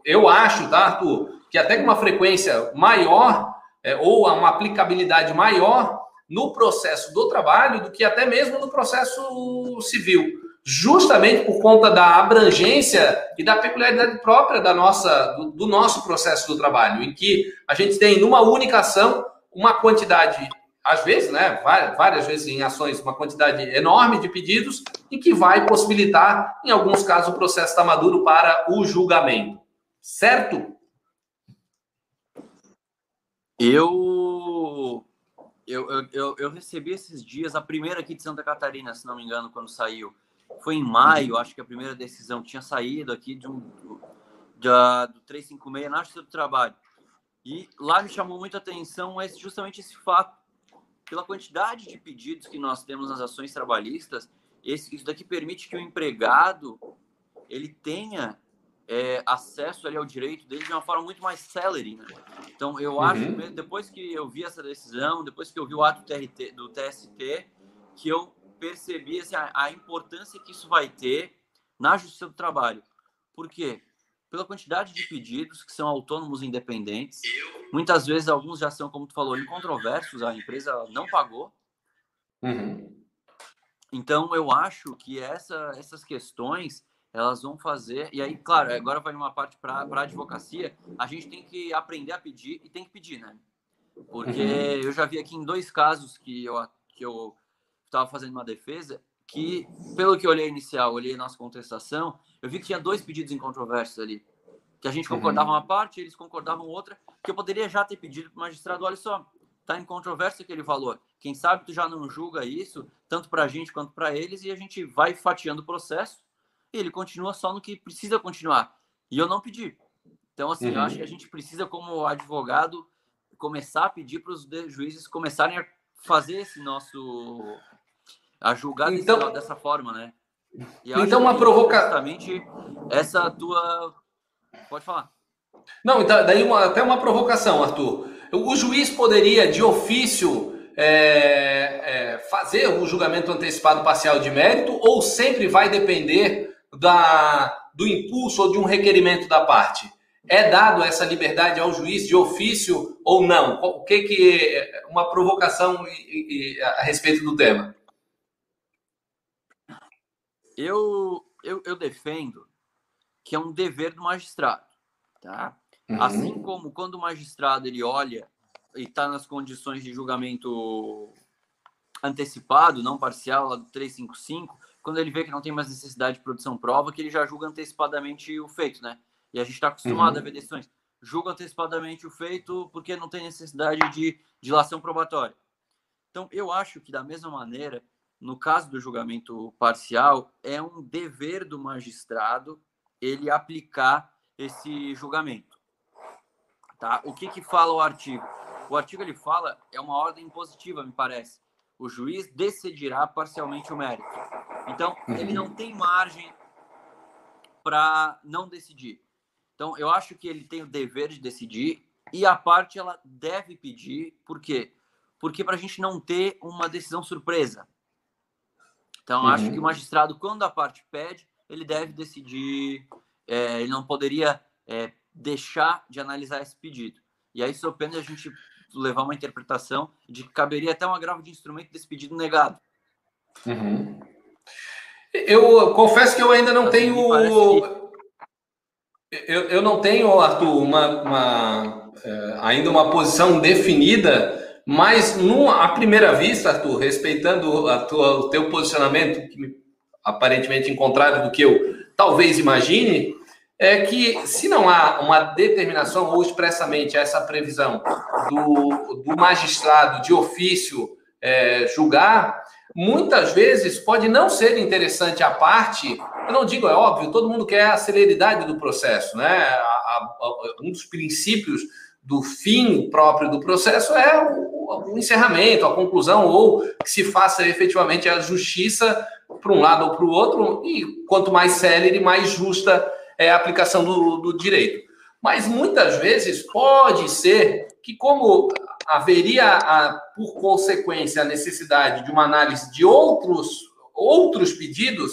eu acho, tá, Arthur, que até com uma frequência maior é, ou uma aplicabilidade maior no processo do trabalho do que até mesmo no processo civil, justamente por conta da abrangência e da peculiaridade própria da nossa, do, do nosso processo do trabalho, em que a gente tem numa única ação uma quantidade às vezes, né, várias vezes em ações, uma quantidade enorme de pedidos e que vai possibilitar, em alguns casos, o processo está maduro para o julgamento. Certo? Eu, eu, eu, eu recebi esses dias, a primeira aqui de Santa Catarina, se não me engano, quando saiu. Foi em maio, acho que a primeira decisão tinha saído aqui de um, de, do 356 na Justiça do Trabalho. E lá me chamou muita atenção esse, justamente esse fato. Pela quantidade de pedidos que nós temos nas ações trabalhistas, esse, isso daqui permite que o empregado ele tenha é, acesso ali ao direito dele de uma forma muito mais célere, né? Então, eu uhum. acho, que depois que eu vi essa decisão, depois que eu vi o ato TRT, do TST, que eu percebi assim, a, a, importância que isso vai ter na justiça do trabalho. Por quê? Pela quantidade de pedidos que são autônomos independentes, muitas vezes alguns já são, como tu falou, incontroversos, a empresa não pagou. Uhum. Então, eu acho que essa, essas questões elas vão fazer. E aí, claro, agora vai uma parte para a advocacia. A gente tem que aprender a pedir e tem que pedir, né? Porque uhum. eu já vi aqui em dois casos que eu que eu estava fazendo uma defesa que, pelo que eu olhei inicial, olhei nossa contestação, eu vi que tinha dois pedidos em controvérsia ali. Que a gente concordava uhum. uma parte, eles concordavam outra, que eu poderia já ter pedido para o magistrado, olha só, tá em controvérsia aquele valor. Quem sabe tu já não julga isso, tanto para a gente quanto para eles, e a gente vai fatiando o processo ele continua só no que precisa continuar. E eu não pedi. Então, assim, uhum. eu acho que a gente precisa, como advogado, começar a pedir para os juízes começarem a fazer esse nosso. A julgar então, desse, dessa forma, né? então, uma provocação. Justamente essa tua. Pode falar. Não, então, daí uma, até uma provocação, Arthur. O juiz poderia, de ofício, é, é, fazer o julgamento antecipado parcial de mérito ou sempre vai depender da, do impulso ou de um requerimento da parte? É dado essa liberdade ao juiz de ofício ou não? O que que é uma provocação a respeito do tema? Eu, eu, eu defendo que é um dever do magistrado, tá? Uhum. Assim como quando o magistrado ele olha e está nas condições de julgamento antecipado, não parcial, lá do 355, quando ele vê que não tem mais necessidade de produção prova, que ele já julga antecipadamente o feito, né? E a gente está acostumado uhum. a ver decisões. Julga antecipadamente o feito porque não tem necessidade de dilação probatória. Então, eu acho que, da mesma maneira, no caso do julgamento parcial, é um dever do magistrado ele aplicar esse julgamento. Tá? O que, que fala o artigo? O artigo ele fala, é uma ordem positiva, me parece o juiz decidirá parcialmente o mérito. Então, ele não tem margem para não decidir. Então, eu acho que ele tem o dever de decidir e a parte ela deve pedir, por quê? Porque para a gente não ter uma decisão surpresa. Então, uhum. acho que o magistrado, quando a parte pede, ele deve decidir, é, ele não poderia é, deixar de analisar esse pedido. E aí, pena, a gente levar uma interpretação de que caberia até um agravo de instrumento desse pedido negado. Uhum. Eu confesso que eu ainda não tenho. Que... Eu, eu não tenho, Arthur, uma, uma é, ainda uma posição definida, mas numa, à primeira vista, Arthur, respeitando a tua, o teu posicionamento, que aparentemente em contrário do que eu talvez imagine, é que se não há uma determinação ou expressamente essa previsão do, do magistrado de ofício é, julgar, muitas vezes pode não ser interessante a parte. Eu não digo, é óbvio, todo mundo quer a celeridade do processo, né? A, a, um dos princípios do fim próprio do processo é o, o, encerramento, a conclusão, ou que se faça efetivamente a justiça para um lado ou para o outro, e quanto mais célere, mais justa é, a aplicação do, do direito. Mas muitas vezes pode ser que, como haveria, a, por consequência, a necessidade de uma análise de outros, outros pedidos,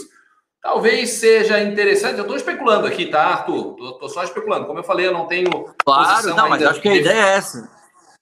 talvez seja interessante. Eu estou especulando aqui, tá, Arthur? Estou só especulando. Como eu falei, eu não tenho. Claro, não, mas acho que a ideia é essa.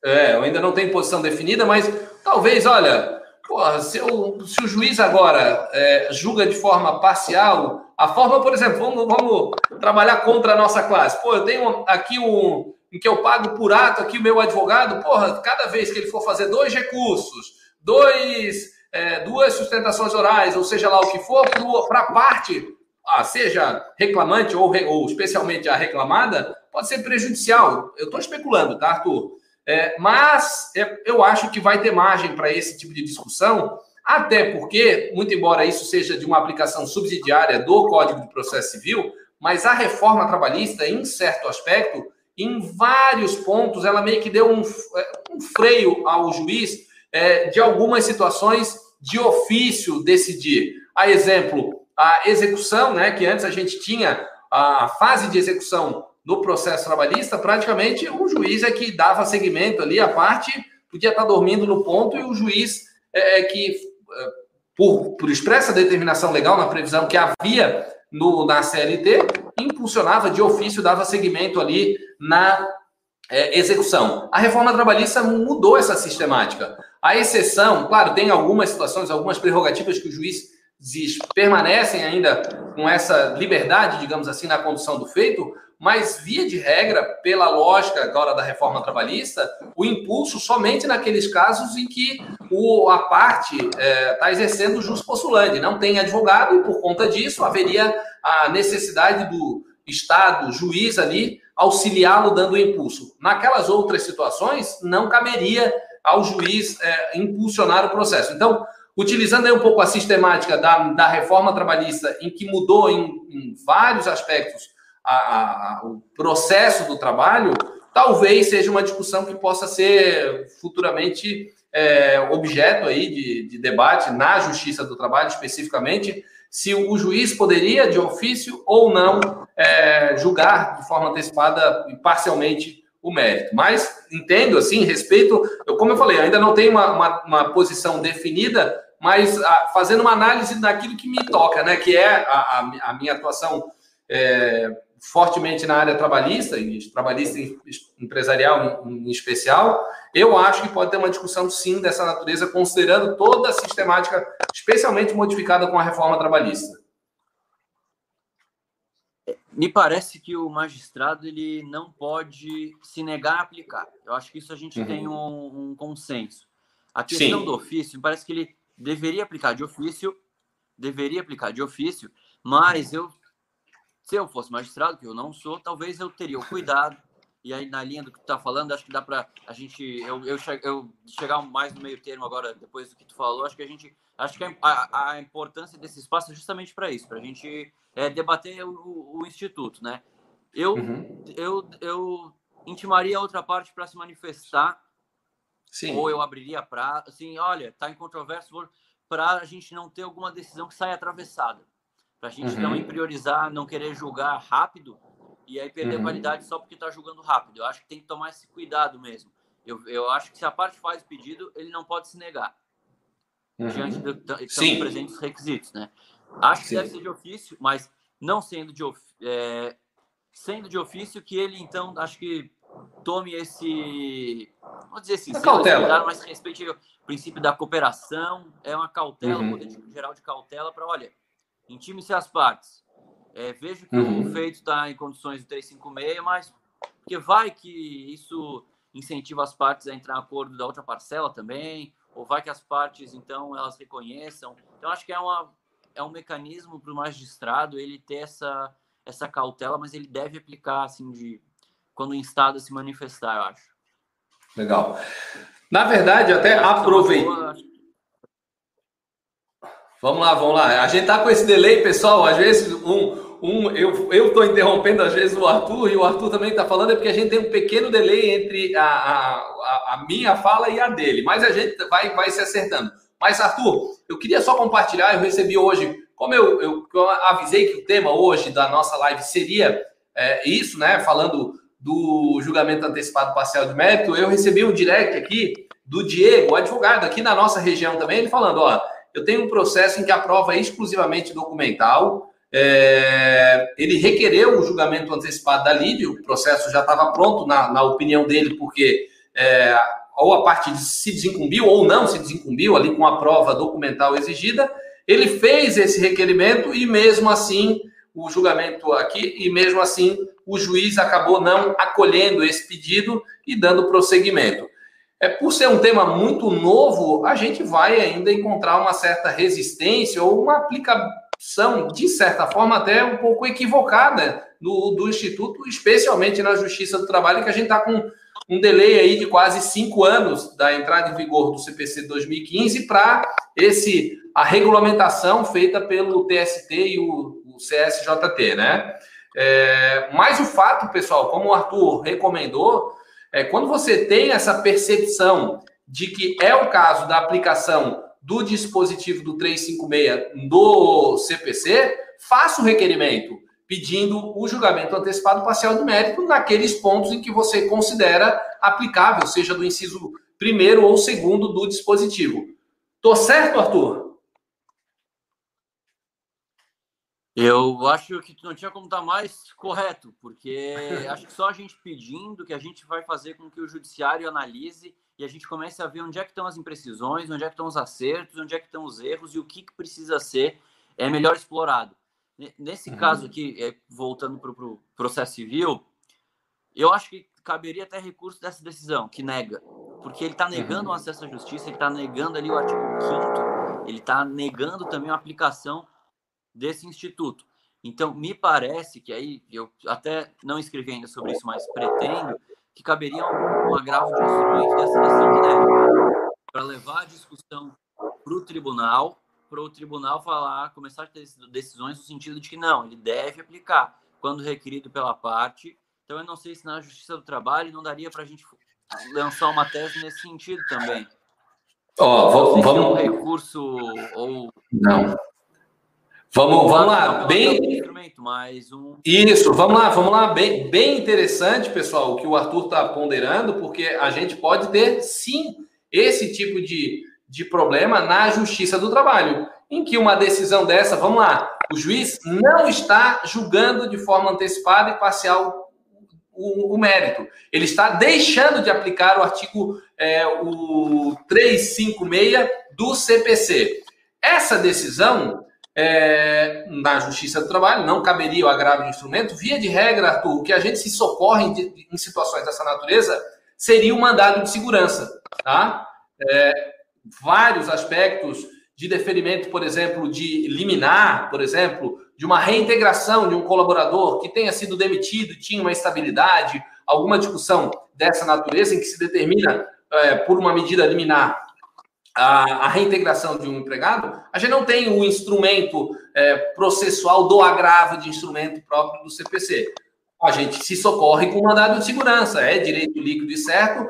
É, eu ainda não tenho posição definida, mas talvez, olha, porra, se, eu, se o juiz agora é, julga de forma parcial, a forma, por exemplo, vamos, vamos trabalhar contra a nossa classe. Pô, eu tenho aqui um, em que eu pago por ato aqui o meu advogado, porra, cada vez que ele for fazer dois recursos, dois, é, duas sustentações orais, ou seja lá o que for, para a parte, ah, seja reclamante ou, ou especialmente a reclamada, pode ser prejudicial. Eu estou especulando, tá, Arthur? É, mas é, eu acho que vai ter margem para esse tipo de discussão, até porque, muito embora isso seja de uma aplicação subsidiária do Código de Processo Civil, mas a reforma trabalhista, em certo aspecto, em vários pontos, ela meio que deu um, é, um freio ao juiz é, de algumas situações de ofício decidir. A exemplo, a execução, né, que antes a gente tinha a fase de execução no processo trabalhista, praticamente o juiz é que dava seguimento ali, a parte podia estar dormindo no ponto e o juiz é, é que, é, por, por expressa determinação legal na previsão que havia no, na CLT, impulsionava de ofício, dava seguimento ali na é, execução. A reforma trabalhista mudou essa sistemática. A exceção, claro, tem algumas situações, algumas prerrogativas que o juiz permanecem ainda com essa liberdade, digamos assim, na condução do feito, mas via de regra, pela lógica agora da reforma trabalhista, o impulso somente naqueles casos em que o, a parte está é, tá exercendo o jus postulante, não tem advogado e por conta disso haveria a necessidade do Estado, juiz ali, auxiliá-lo dando o impulso. Naquelas outras situações, não caberia ao juiz é, impulsionar o processo. Então, utilizando aí um pouco a sistemática da, da reforma trabalhista, em que mudou em, em vários aspectos a, a, o processo do trabalho, talvez seja uma discussão que possa ser futuramente é, objeto aí de, de debate na Justiça do Trabalho, especificamente, se o juiz poderia, de ofício ou não, é, julgar de forma antecipada e parcialmente o mérito. Mas entendo, assim, respeito, eu, como eu falei, ainda não tenho uma, uma, uma posição definida, mas a, fazendo uma análise daquilo que me toca, né, que é a, a minha atuação é, fortemente na área trabalhista, e trabalhista empresarial em, em especial, eu acho que pode ter uma discussão sim dessa natureza, considerando toda a sistemática, especialmente modificada com a reforma trabalhista. Me parece que o magistrado ele não pode se negar a aplicar. Eu acho que isso a gente uhum. tem um, um, consenso. A questão sim. do ofício, me parece que ele deveria aplicar de ofício, deveria aplicar de ofício, mas eu se eu fosse magistrado, que eu não sou, talvez eu teria o cuidado. E aí, na linha do que tu tá falando, acho que dá para a gente. Eu, eu, eu, chegar mais no meio termo agora, depois do que tu falou, acho que a gente. Acho que a, a importância desse espaço é justamente para isso, para a gente é, debater o, o, Instituto, né? Eu, uhum. eu, eu intimaria a outra parte para se manifestar, Sim. ou eu abriria para. Assim, olha, tá em controvérsia, para a gente não ter alguma decisão que saia atravessada para a gente uhum. não priorizar, não querer julgar rápido e aí perder uhum. qualidade só porque está julgando rápido. Eu acho que tem que tomar esse cuidado mesmo. Eu, eu acho que se a parte faz o pedido, ele não pode se negar. Uhum. Diante de estão presentes os requisitos, né? Acho que Sim. deve ser de ofício, mas não sendo de, of, é, sendo de ofício, que ele, então, acho que tome esse. Vou dizer assim, cautela. mas respeite o princípio da cooperação, é uma cautela, uhum. um geral de cautela para, olha, intime-se as partes. É, vejo que uhum. o feito está em condições de 356, mas porque vai que isso incentiva as partes a entrar em acordo da outra parcela também, ou vai que as partes, então, elas reconheçam. Então, acho que é, uma, é um mecanismo para o magistrado ele ter essa, essa cautela, mas ele deve aplicar, assim, de quando instado a se manifestar, eu acho. Legal. Na verdade, até aproveitei. Vamos lá, vamos lá. A gente tá com esse delay, pessoal. Às vezes um, um eu eu estou interrompendo às vezes o Arthur e o Arthur também está falando é porque a gente tem um pequeno delay entre a, a, a, minha fala e a dele. Mas a gente vai vai se acertando. Mas Arthur, eu queria só compartilhar. Eu recebi hoje, como eu, eu, eu avisei que o tema hoje da nossa live seria é, isso, né? Falando do julgamento antecipado parcial de mérito, eu recebi um direct aqui do Diego, advogado aqui na nossa região também, ele falando, ó eu tenho um processo em que a prova é exclusivamente documental. É, ele requereu o julgamento antecipado da Líbia, o processo já estava pronto na, na, opinião dele, porque é, ou a parte se desincumbiu ou não se desincumbiu ali com a prova documental exigida. Ele fez esse requerimento e mesmo assim o julgamento aqui e mesmo assim o juiz acabou não acolhendo esse pedido e dando prosseguimento. É, por ser um tema muito novo, a gente vai ainda encontrar uma certa resistência ou uma aplicação, de certa forma, até um pouco equivocada do, do Instituto, especialmente na Justiça do Trabalho, que a gente está com um delay aí de quase cinco anos da entrada em vigor do CPC 2015 para esse a regulamentação feita pelo TST e o, o CSJT, né? É, mas o fato, pessoal, como o Arthur recomendou, é quando você tem essa percepção de que é o caso da aplicação do dispositivo do 356 do CPC, faça o requerimento pedindo o julgamento antecipado parcial de mérito naqueles pontos em que você considera aplicável, seja do inciso primeiro ou segundo do dispositivo. Tô certo, Arthur? Eu acho que não tinha como estar tá mais correto, porque acho que só a gente pedindo que a gente vai fazer com que o judiciário analise e a gente comece a ver onde é que estão as imprecisões, onde é que estão os acertos, onde é que estão os erros e o que, que precisa ser é melhor explorado. Nesse uhum. caso aqui, é, voltando para o pro processo civil, eu acho que caberia até recurso dessa decisão, que nega. Porque ele está negando uhum. o acesso à justiça, ele está negando ali o artigo 5 ele está negando também a aplicação desse instituto. Então, me parece que aí, eu até não escrevi ainda sobre isso, mas pretendo que caberia um, um agravo de instrumento dessa decisão que nega, para levar a discussão para o tribunal para o tribunal falar, começar a ter decisões no sentido de que não, ele deve aplicar quando requerido pela parte. Então, eu não sei se na Justiça do Trabalho não daria para a gente lançar uma tese nesse sentido também. Ó, oh, vamos. É um recurso ou. Não. Vamos, vamos lá, bem. Um... Isso, vamos lá, vamos lá, bem, bem interessante, pessoal, o que o Arthur está ponderando, porque a gente pode ter sim esse tipo de, de problema na Justiça do Trabalho, em que uma decisão dessa, vamos lá, o juiz não está julgando de forma antecipada e parcial o, o mérito. Ele está deixando de aplicar o artigo é, o 356 do CPC. Essa decisão é, na Justiça do Trabalho não caberia o agravo de instrumento. Via de regra, Arthur, o que a gente se socorre em, em situações dessa natureza seria o mandado de segurança. Tá? É, vários aspectos de deferimento, por exemplo, de liminar, por exemplo, de uma reintegração de um colaborador que tenha sido demitido, tinha uma estabilidade, alguma discussão dessa natureza em que se determina é, por uma medida liminar a, a, reintegração de um empregado, a gente não tem o instrumento é, processual do agravo de instrumento próprio do CPC. A gente se socorre com mandado de segurança, é direito líquido e certo,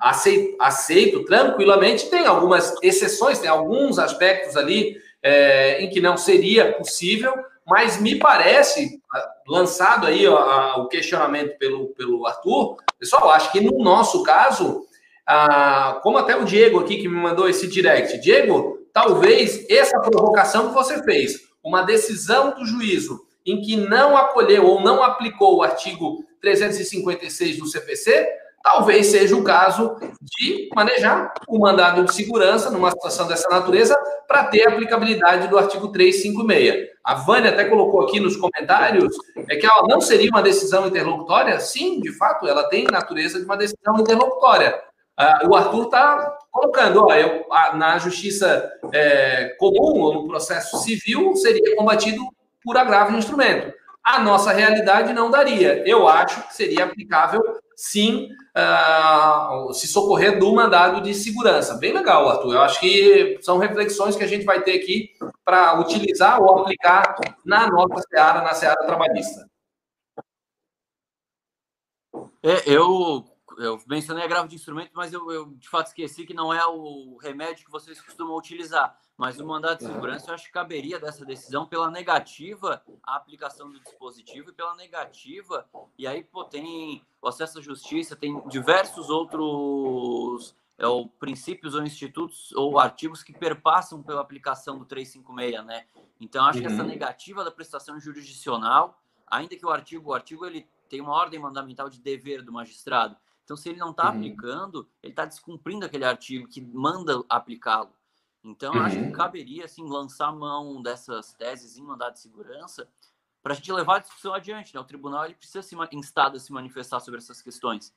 aceito, aceito tranquilamente. Tem algumas exceções, tem alguns aspectos ali é, em que não seria possível, mas me parece, lançado aí ó, o questionamento pelo, pelo Arthur, pessoal, acho que no nosso caso, como até o Diego aqui que me mandou esse direct, Diego, talvez essa provocação que você fez, uma decisão do juízo em que não acolheu ou não aplicou o artigo 356 do CPC, talvez seja o caso de manejar o mandado de segurança numa situação dessa natureza para ter a aplicabilidade do artigo 356. A Vânia até colocou aqui nos comentários é que ela não seria uma decisão interlocutória. Sim, de fato, ela tem natureza de uma decisão interlocutória. Uh, o Arthur está colocando, ó, eu, na justiça é, comum ou no processo civil seria combatido por agravo de instrumento. A nossa realidade não daria. Eu acho que seria aplicável sim uh, se socorrer do mandado de segurança. Bem legal, Arthur. Eu acho que são reflexões que a gente vai ter aqui para utilizar ou aplicar na nossa seara, na seara trabalhista. É, eu eu mencionei agravo de instrumento, mas eu, eu, de fato esqueci que não é o remédio que vocês costumam utilizar. Mas o mandado de segurança eu acho que caberia dessa decisão pela negativa à aplicação do dispositivo e pela negativa. E aí, pô, tem o acesso à justiça, tem diversos outros é, ou princípios ou institutos ou artigos que perpassam pela aplicação do 356, né? Então, acho uhum. que essa uhum. negativa da prestação jurisdicional, ainda que o artigo, o artigo ele tem uma ordem mandamental de dever do magistrado, então, se ele não está uhum. aplicando, ele está descumprindo aquele artigo que manda aplicá-lo. Então, uhum. acho que uhum. caberia, assim, lançar mão dessas teses em mandado de segurança para a gente levar a discussão adiante. Né? O tribunal ele precisa se instado a se manifestar sobre essas questões.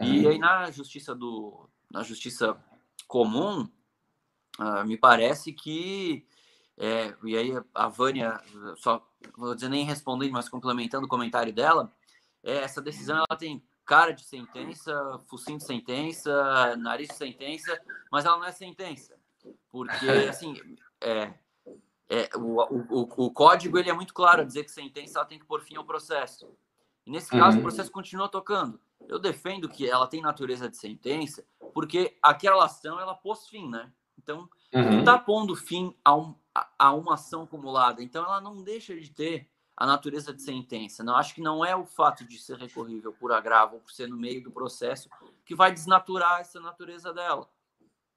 E uhum. aí na justiça do na justiça comum, uh, me parece que é, e aí a Vânia, só vou dizer nem respondendo, mas complementando o comentário dela, é, essa decisão ela tem cara de sentença, focinho de sentença, nariz de sentença, mas ela não é sentença, porque assim é, é, o, o, o, código ele é muito claro a dizer que sentença ela tem que pôr fim ao processo. E nesse caso, uhum. o processo continua tocando. Eu defendo que ela tem natureza de sentença, porque aquela ação ela pôs fim, né? Então, uhum. está pondo fim a, um, a, a, uma ação acumulada. Então, ela não deixa de ter a natureza de sentença. Não acho que não é o fato de ser recorrível por agravo ou por ser no meio do processo que vai desnaturar essa natureza dela.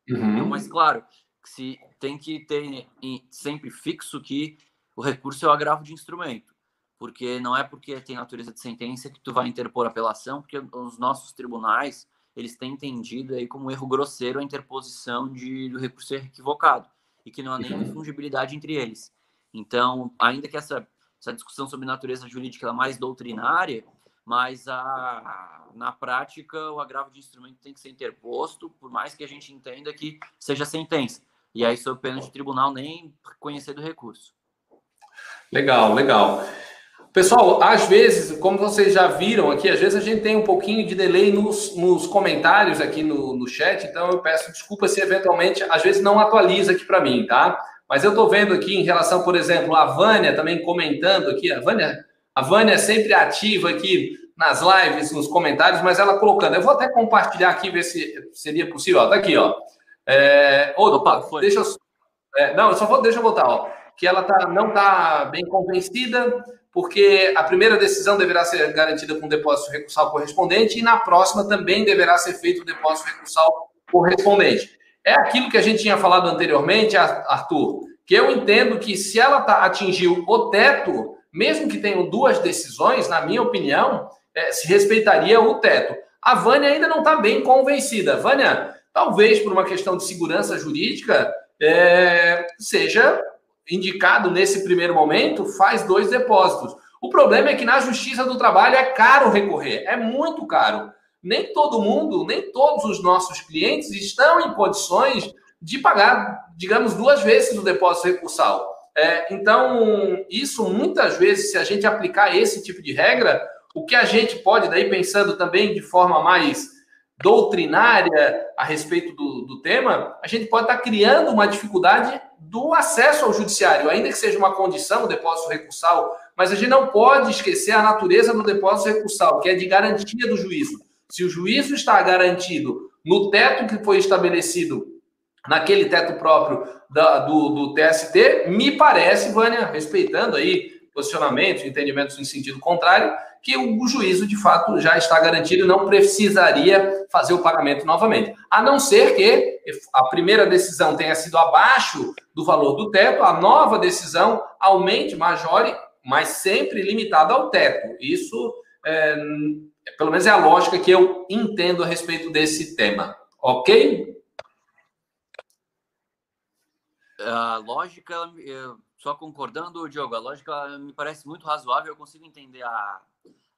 Uhum. Então, mas claro, se tem que ter sempre fixo que o recurso é o agravo de instrumento, porque não é porque tem natureza de sentença que tu vai interpor apelação, porque os nossos tribunais eles têm entendido aí como erro grosseiro a interposição de, do recurso equivocado e que não há nenhuma fungibilidade entre eles. Então, ainda que essa, essa discussão sobre natureza jurídica é mais doutrinária, mas a, na prática o agravo de instrumento tem que ser interposto, por mais que a gente entenda que seja sentença. E aí, sob pena de tribunal, nem conhecer do recurso. Legal, legal. Pessoal, às vezes, como vocês já viram aqui, às vezes a gente tem um pouquinho de delay nos, nos comentários aqui no, no chat, então eu peço desculpa se eventualmente, às vezes não atualiza aqui para mim, tá? Mas eu estou vendo aqui em relação, por exemplo, a Vânia também comentando aqui, a Vânia, a Vânia é sempre ativa aqui nas lives, nos comentários, mas ela colocando, eu vou até compartilhar aqui, ver se seria possível, ó, tá aqui, ó. É, opa, Opa deixa eu. É, não, eu só vou, deixa eu voltar, ó. Que ela tá, não está bem convencida, porque a primeira decisão deverá ser garantida com depósito recursal correspondente e na próxima também deverá ser feito o depósito recursal correspondente. É aquilo que a gente tinha falado anteriormente, Arthur, que eu entendo que se ela tá, atingiu o teto, mesmo que tenham duas decisões, na minha opinião, é, se respeitaria o teto. A Vânia ainda não está bem convencida. Vânia, talvez por uma questão de segurança jurídica, é, seja indicado nesse primeiro momento, faz dois depósitos. O problema é que na Justiça do Trabalho é caro recorrer, é muito caro. Nem todo mundo, nem todos os nossos clientes estão em condições de pagar, digamos, duas vezes o depósito recursal. É, então, isso muitas vezes, se a gente aplicar esse tipo de regra, o que a gente pode, daí pensando também de forma mais doutrinária a respeito do, do tema, a gente pode estar criando uma dificuldade do acesso ao judiciário, ainda que seja uma condição o depósito recursal, mas a gente não pode esquecer a natureza do depósito recursal, que é de garantia do juízo. Se o juízo está garantido no teto que foi estabelecido, naquele teto próprio da, do, do TST, me parece, Vânia, respeitando aí posicionamentos, entendimentos em sentido contrário, que o, juízo de fato já está garantido e não precisaria fazer o pagamento novamente. A não ser que a primeira decisão tenha sido abaixo do valor do teto, a nova decisão aumente, majore, mas sempre limitada ao teto. Isso, é, pelo menos, é a lógica que eu entendo a respeito desse tema. Ok? A lógica, só concordando, Diogo, a lógica me parece muito razoável. Eu consigo entender a,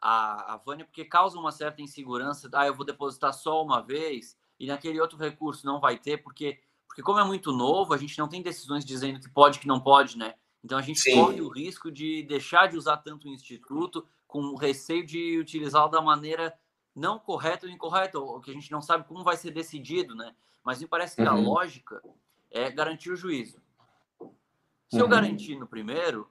a, a Vânia, porque causa uma certa insegurança. Ah, eu vou depositar só uma vez e naquele outro recurso não vai ter, porque, porque como é muito novo, a gente não tem decisões dizendo que pode, que não pode, né? Então a gente Sim. corre o risco de deixar de usar tanto o instituto com o receio de utilizá-lo da maneira não correta ou incorreta, ou que a gente não sabe como vai ser decidido, né? Mas me parece que uhum. a lógica é garantir o juízo. Se uhum. eu garantir no primeiro,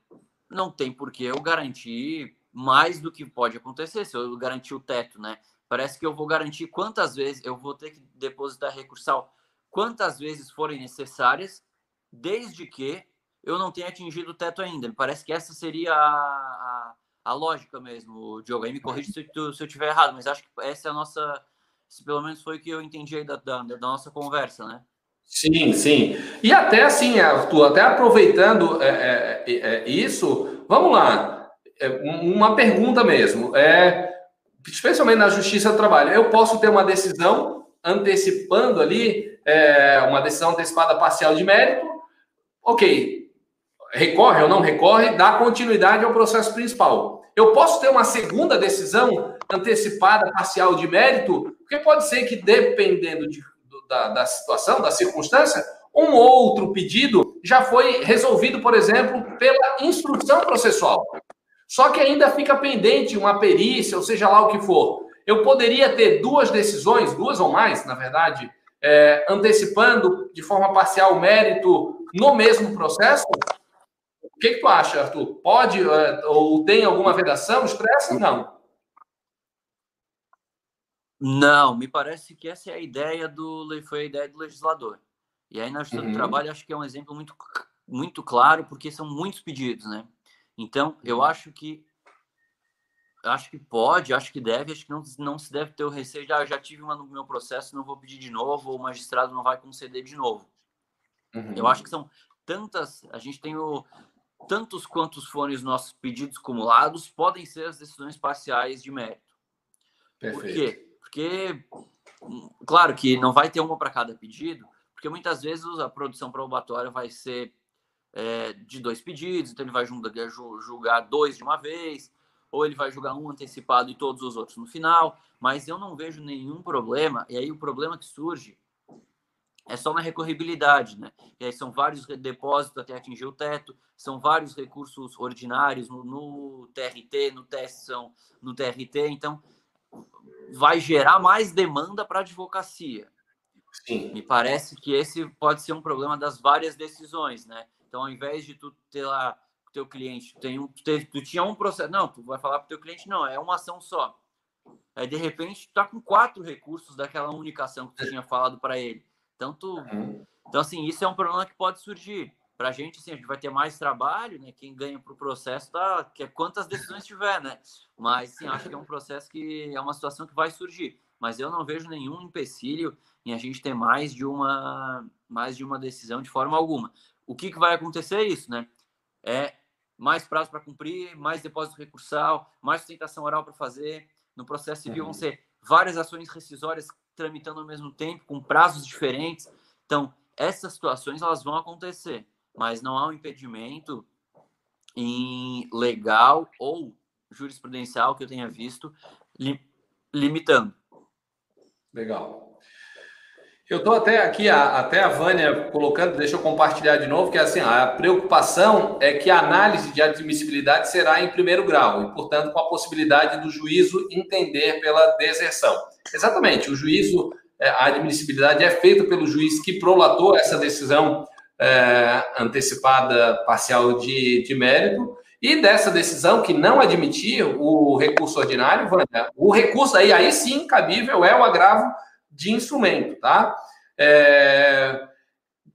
não tem por que eu garantir mais do que pode acontecer se eu garantir o teto, né? Parece que eu vou garantir quantas vezes eu vou ter que depositar recursal, quantas vezes forem necessárias, desde que eu não tenha atingido o teto ainda. Parece que essa seria a, a, a lógica mesmo, Diogo. Aí me corrija se, se eu estiver errado, mas acho que essa é a nossa. Pelo menos foi o que eu entendi aí da, da, da nossa conversa, né? Sim, sim. E até assim, Arthur, até aproveitando é, é, é, isso, vamos lá é uma pergunta mesmo. É, especialmente na Justiça do Trabalho, eu posso ter uma decisão antecipando ali, é, uma decisão antecipada parcial de mérito. Ok, recorre ou não recorre, dá continuidade ao processo principal. Eu posso ter uma segunda decisão antecipada parcial de mérito, porque pode ser que, dependendo de, da, da situação, da circunstância, um outro pedido já foi resolvido, por exemplo, pela instrução processual. Só que ainda fica pendente uma perícia, ou seja lá o que for. Eu poderia ter duas decisões, duas ou mais, na verdade, é, antecipando de forma parcial o mérito no mesmo processo? O que, que tu acha, Arthur? Pode é, ou tem alguma vedação expressa? Não. Não, me parece que essa é a ideia do foi a ideia do legislador. E aí na justiça uhum. do trabalho acho que é um exemplo muito muito claro porque são muitos pedidos, né? Então eu uhum. acho que acho que pode, acho que deve, acho que não, não se deve ter o receio de ah, já tive uma no meu processo, não vou pedir de novo, ou o magistrado não vai conceder de novo. Uhum. Eu acho que são tantas, a gente tem o tantos quantos forem os nossos pedidos acumulados, podem ser as decisões parciais de mérito. Perfeito. Por quê? Porque, claro que não vai ter uma para cada pedido, porque muitas vezes a produção probatória vai ser é, de dois pedidos, então ele vai julgar, dois de uma vez, ou ele vai julgar um antecipado e todos os outros no final, mas eu não vejo nenhum problema, e aí o problema que surge é só na recorribilidade, né? E aí são vários depósitos até atingir o teto, são vários recursos ordinários no, no TRT, no são no TRT, então vai gerar mais demanda para a advocacia. Sim. Me parece que esse pode ser um problema das várias decisões, né? Então, ao invés de tu ter lá o teu cliente, tem um, tu, tu tinha um processo, não, tu vai falar para o teu cliente, não, é uma ação só. Aí, de repente, tu tá com quatro recursos daquela única ação que tu tinha falado para ele. Então, tu, uhum. então, assim, isso é um problema que pode surgir. Para a gente, assim, a gente vai ter mais trabalho, né? Quem ganha para o processo tá, que é quantas decisões tiver, né? Mas, sim, acho que é um processo que é uma situação que vai surgir. Mas eu não vejo nenhum empecilho em a gente ter mais de uma, mais de uma decisão de forma alguma. O que, que vai acontecer é isso, né? É mais prazo para cumprir, mais depósito recursal, mais sustentação oral para fazer. No processo civil vão ser várias ações rescisórias tramitando ao mesmo tempo, com prazos diferentes. Então, essas situações elas vão acontecer mas não há um impedimento em legal ou jurisprudencial que eu tenha visto li, limitando. Legal. Eu estou até aqui, a, até a Vânia colocando, deixa eu compartilhar de novo, que é assim, a preocupação é que a análise de admissibilidade será em primeiro grau, e, portanto, com a possibilidade do juízo entender pela deserção. Exatamente, o juízo, é, a admissibilidade é feita pelo juiz que prolatou essa decisão é, antecipada parcial de, de mérito, e dessa decisão que não admitir o recurso ordinário, o recurso aí, aí sim cabível é o agravo de instrumento, tá? É,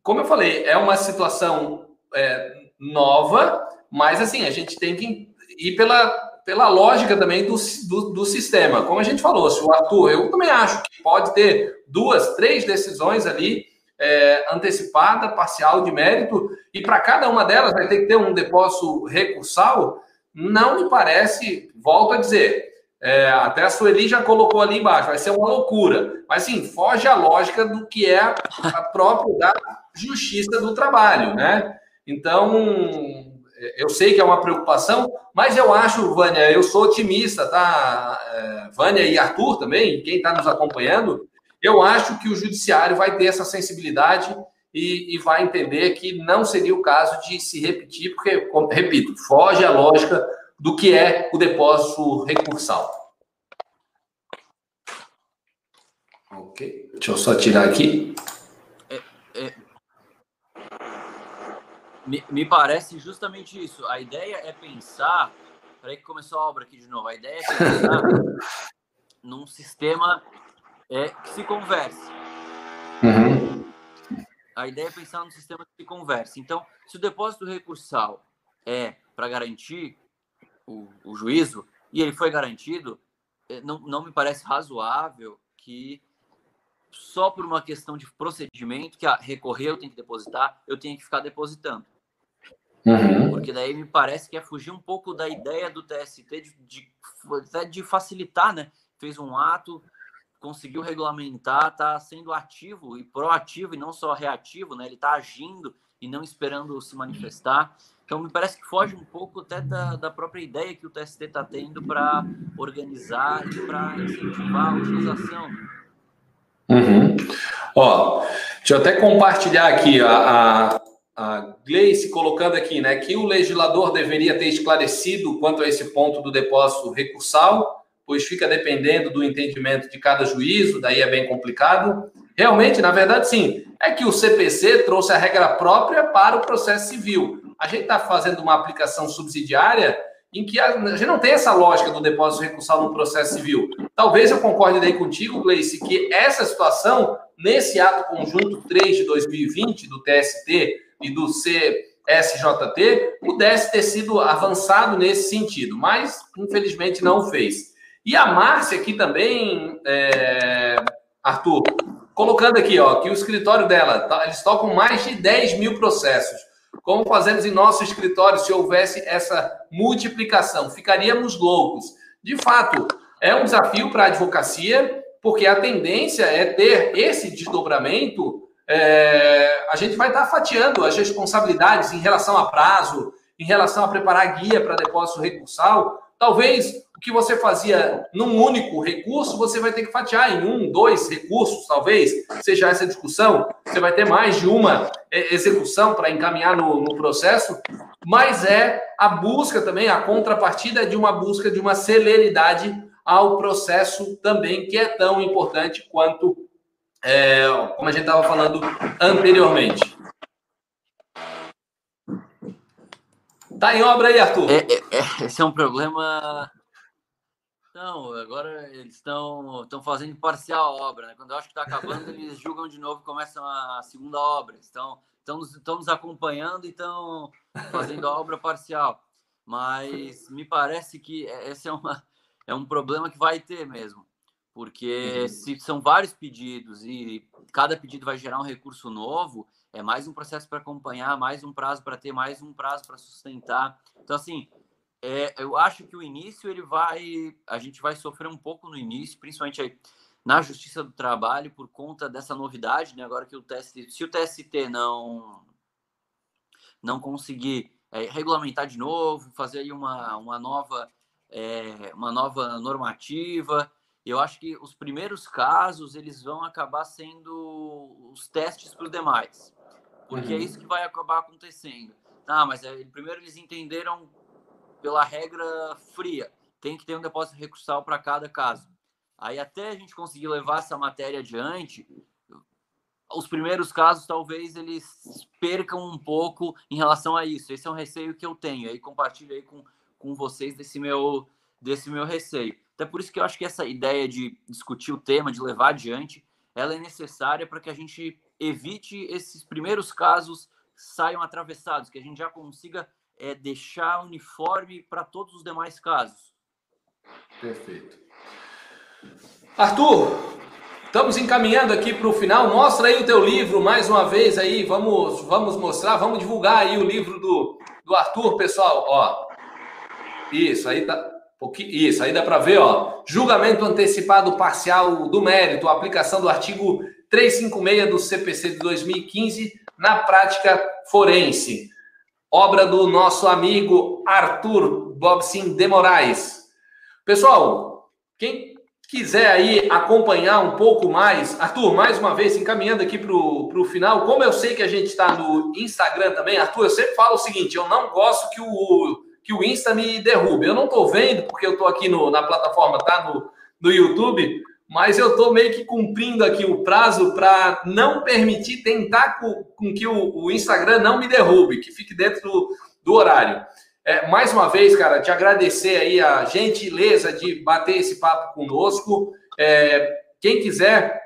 como eu falei, é uma situação é, nova, mas assim, a gente tem que ir pela, pela lógica também do, do, do, sistema. Como a gente falou, se o Arthur, eu também acho que pode ter duas, três decisões ali é, antecipada, parcial de mérito, e para cada uma delas vai ter que ter um depósito recursal, não me parece, volto a dizer, é, até a Sueli já colocou ali embaixo, vai ser uma loucura. Mas sim, foge a lógica do que é a própria da justiça do trabalho, né? Então, eu sei que é uma preocupação, mas eu acho, Vânia, eu sou otimista, tá? É, Vânia e Arthur também, quem está nos acompanhando, eu acho que o judiciário vai ter essa sensibilidade e, e, vai entender que não seria o caso de se repetir, porque, repito, foge a lógica do que é o depósito recursal. Ok, deixa eu só tirar aqui. É, é, me, me, parece justamente isso. A ideia é pensar. Peraí que começou a obra aqui de novo. A ideia é pensar num sistema é que se converse. Uhum. A ideia é pensar no sistema que se converse. Então, se o depósito recursal é para garantir o, o, juízo, e ele foi garantido, é, não, não me parece razoável que só por uma questão de procedimento, que ah, recorrer eu tenho que depositar, eu tenho que ficar depositando. Uhum. Porque daí me parece que é fugir um pouco da ideia do TST de, de, de facilitar, né? Fez um ato, conseguiu regulamentar, está sendo ativo e proativo e não só reativo, né? Ele está agindo e não esperando se manifestar. Então, me parece que foge um pouco até da, da própria ideia que o TST está tendo para organizar e para incentivar a utilização. Uhum. Ó, deixa eu até compartilhar aqui a, a, a Gleice colocando aqui, né, que o legislador deveria ter esclarecido quanto a esse ponto do depósito recursal, pois fica dependendo do entendimento de cada juízo, daí é bem complicado. Realmente, na verdade, sim, é que o CPC trouxe a regra própria para o processo civil a gente está fazendo uma aplicação subsidiária em que a, gente não tem essa lógica do depósito recursal no processo civil. Talvez eu concorde daí contigo, Gleice, que essa situação, nesse ato conjunto 3 de 2020 do TST e do CSJT, pudesse ter sido avançado nesse sentido, mas infelizmente não fez. E a Márcia aqui também, é, Arthur, colocando aqui, ó, que o escritório dela, tá, eles tocam mais de 10 mil processos. Como fazemos em nosso escritório se houvesse essa multiplicação? Ficaríamos loucos. De fato, é um desafio para a advocacia, porque a tendência é ter esse desdobramento. É, a gente vai estar fatiando as responsabilidades em relação a prazo, em relação a preparar guia para depósito recursal. Talvez o que você fazia num único recurso, você vai ter que fatiar em um, dois recursos, talvez seja essa discussão. Você vai ter mais de uma é, execução para encaminhar no, no, processo, mas é a busca também, a contrapartida de uma busca de uma celeridade ao processo também, que é tão importante quanto, é, como a gente estava falando anteriormente. Tá em obra aí, Arthur? É, é, é esse é um problema não, agora eles estão estão fazendo parcial obra, né? Quando eu acho que está acabando, eles julgam de novo, começam a segunda obra. Estão, estão, nos, estão nos acompanhando e estão fazendo a obra parcial. Mas me parece que esse é, uma, é um problema que vai ter mesmo. Porque uhum. se são vários pedidos e cada pedido vai gerar um recurso novo, é mais um processo para acompanhar, mais um prazo para ter, mais um prazo para sustentar. Então, assim, é, eu acho que o início ele vai, a gente vai sofrer um pouco no início, principalmente aí na Justiça do Trabalho por conta dessa novidade, né? Agora que o TST, se o TST não não conseguir é, regulamentar de novo, fazer aí uma, uma nova é, uma nova normativa, eu acho que os primeiros casos eles vão acabar sendo os testes para os demais, porque é uhum. é isso que vai acabar acontecendo. Ah, mas é, primeiro eles entenderam pela regra fria. Tem que ter um depósito recursal para cada caso. Aí até a gente conseguir levar essa matéria adiante, os primeiros casos talvez eles percam um pouco em relação a isso. Esse é um receio que eu tenho. Aí compartilho aí com, com vocês desse meu desse meu receio. Até por isso que eu acho que essa ideia de discutir o tema, de levar adiante, ela é necessária para que a gente evite esses primeiros casos saiam atravessados, que a gente já consiga é deixar uniforme para todos os demais casos. Perfeito. Arthur, estamos encaminhando aqui para o final. Mostra aí o teu livro mais uma vez aí. Vamos, vamos mostrar, vamos divulgar aí o livro do, do Arthur, pessoal. Ó, isso aí tá. Isso, aí dá para ver, ó. Julgamento antecipado parcial do mérito, aplicação do artigo 356 do CPC de 2015 na prática forense obra do nosso amigo Arthur Bobsin de Moraes. Pessoal, quem quiser aí acompanhar um pouco mais, Arthur, mais uma vez, encaminhando aqui para o final, como eu sei que a gente está no Instagram também, Arthur, eu sempre falo o seguinte, eu não gosto que o, que o Insta me derrube. Eu não estou vendo, porque eu estou aqui no, na plataforma, tá? No, no YouTube, mas eu estou meio que cumprindo aqui o prazo para não permitir, tentar com, com que o, o, Instagram não me derrube, que fique dentro do, do horário. É, mais uma vez, cara, te agradecer aí a gentileza de bater esse papo conosco. É, quem quiser,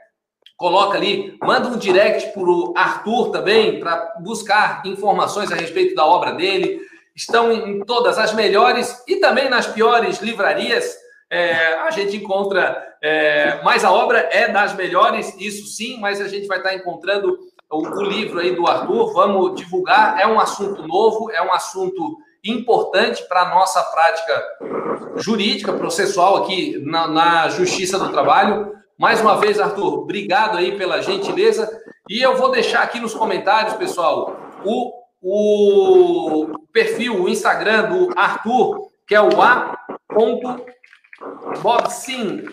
coloca ali, manda um direct para o Arthur também, para buscar informações a respeito da obra dele. Estão em todas as melhores e também nas piores livrarias. É, a gente encontra é, mas a obra é das melhores, isso sim, mas a gente vai estar encontrando o, o livro aí do Arthur, vamos divulgar. É um assunto novo, é um assunto importante para a nossa prática jurídica, processual aqui na, na, Justiça do Trabalho. Mais uma vez, Arthur, obrigado aí pela gentileza. E eu vou deixar aqui nos comentários, pessoal, o o perfil, o Instagram do Arthur, que é o a.bobsim.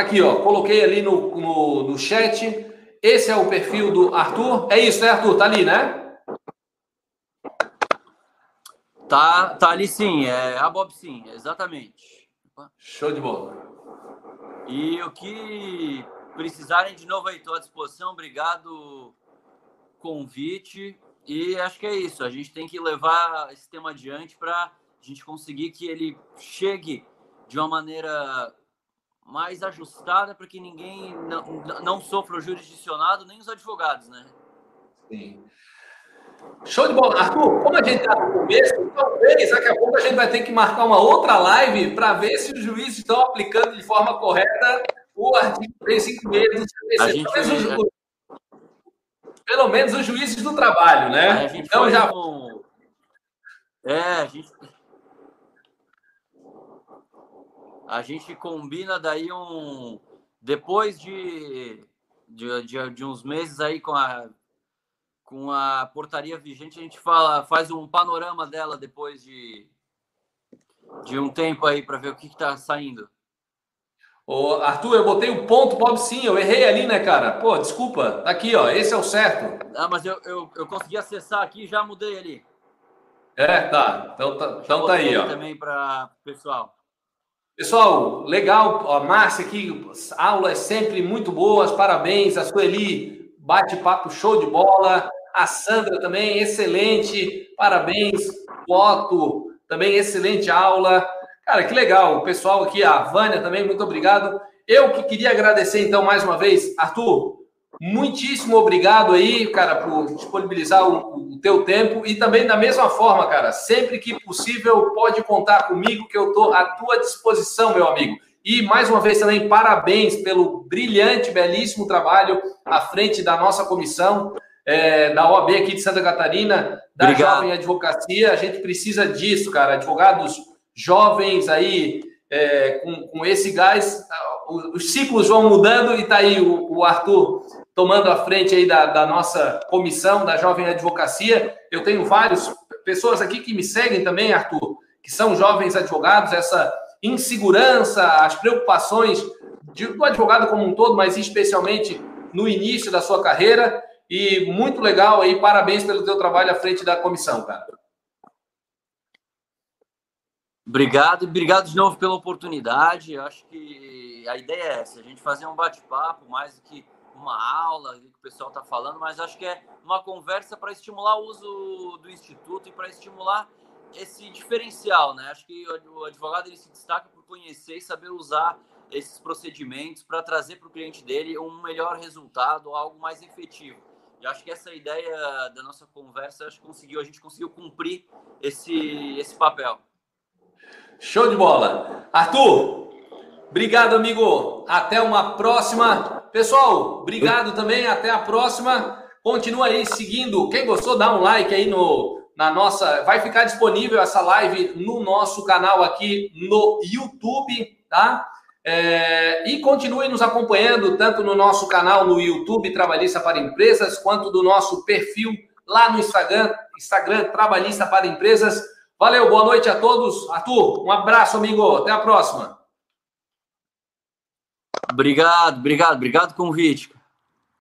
Aqui, ó, coloquei ali no, no, no chat. Esse é o perfil do Arthur. É isso, né, Arthur? Tá ali, né? Tá, tá ali sim, é a Bob sim, exatamente. Show de bola. E o que precisarem de novo aí, estou à disposição. Obrigado, convite. E acho que é isso. A gente tem que levar esse tema adiante para a gente conseguir que ele chegue de uma maneira mais ajustada para que ninguém não, não sofra o jurisdicionado, nem os advogados, né? Sim. Show de bola. Arthur, como a gente está no começo, talvez daqui a pouco a gente vai ter que marcar uma outra live para ver se os juízes estão aplicando de forma correta o artigo 356 do CPC. Talvez os, pelo menos os juízes do trabalho, né? então já. Com... É, a gente. A gente combina daí um. Depois de, de, de, de uns meses aí com a com a portaria vigente, a gente fala, faz um panorama dela depois de, de um tempo aí para ver o que está saindo. Ô, Arthur, eu botei o ponto Bob sim, eu errei ali, né, cara? Pô, desculpa, tá aqui, ó, esse é o certo. Ah, mas eu, eu, eu consegui acessar aqui e já mudei ali. É, tá. Então tá, então tá aí, ó. também para pessoal. Pessoal, legal, a Márcia aqui, aulas sempre muito boas, parabéns. A Sueli, bate-papo show de bola. A Sandra também, excelente, parabéns. Otto, também excelente aula. Cara, que legal. O pessoal aqui, a Vânia também, muito obrigado. Eu que queria agradecer, então, mais uma vez, Arthur, muitíssimo obrigado aí, cara, por disponibilizar o, o teu tempo e também da mesma forma, cara, sempre que possível, pode contar comigo que eu estou à tua disposição, meu amigo. E mais uma vez também parabéns pelo brilhante, belíssimo trabalho à frente da nossa comissão é, da OAB aqui de Santa Catarina, da Obrigado. Jovem Advocacia. A gente precisa disso, cara. Advogados jovens aí é, com, com esse gás, os ciclos vão mudando e tá aí o, o Arthur tomando a frente aí da, da, nossa comissão da Jovem Advocacia. Eu tenho várias pessoas aqui que me seguem também, Arthur, que são jovens advogados, essa insegurança, as preocupações de, do advogado como um todo, mas especialmente no início da sua carreira. E muito legal aí, parabéns pelo teu trabalho à frente da comissão, cara. Obrigado, obrigado de novo pela oportunidade. Eu acho que a ideia é essa, a gente fazer um bate-papo mais do que uma aula que o pessoal está falando, mas acho que é uma conversa para estimular o uso do instituto e para estimular esse diferencial, né? Acho que o advogado ele se destaca por conhecer e saber usar esses procedimentos para trazer para o cliente dele um melhor resultado, algo mais efetivo. E acho que essa ideia da nossa conversa, acho que conseguiu, a gente conseguiu cumprir esse, esse papel. Show de bola. Arthur, obrigado, amigo. Até uma próxima. Pessoal, obrigado também. Até a próxima. Continua aí seguindo. Quem gostou, dá um like aí no, na nossa. Vai ficar disponível essa live no nosso canal aqui no YouTube, tá? É, e continue nos acompanhando tanto no nosso canal no YouTube Trabalhista para Empresas, quanto do nosso perfil lá no Instagram, Instagram Trabalhista para Empresas. Valeu, boa noite a todos. Arthur, um abraço, amigo. Até a próxima. Obrigado, obrigado, obrigado convite.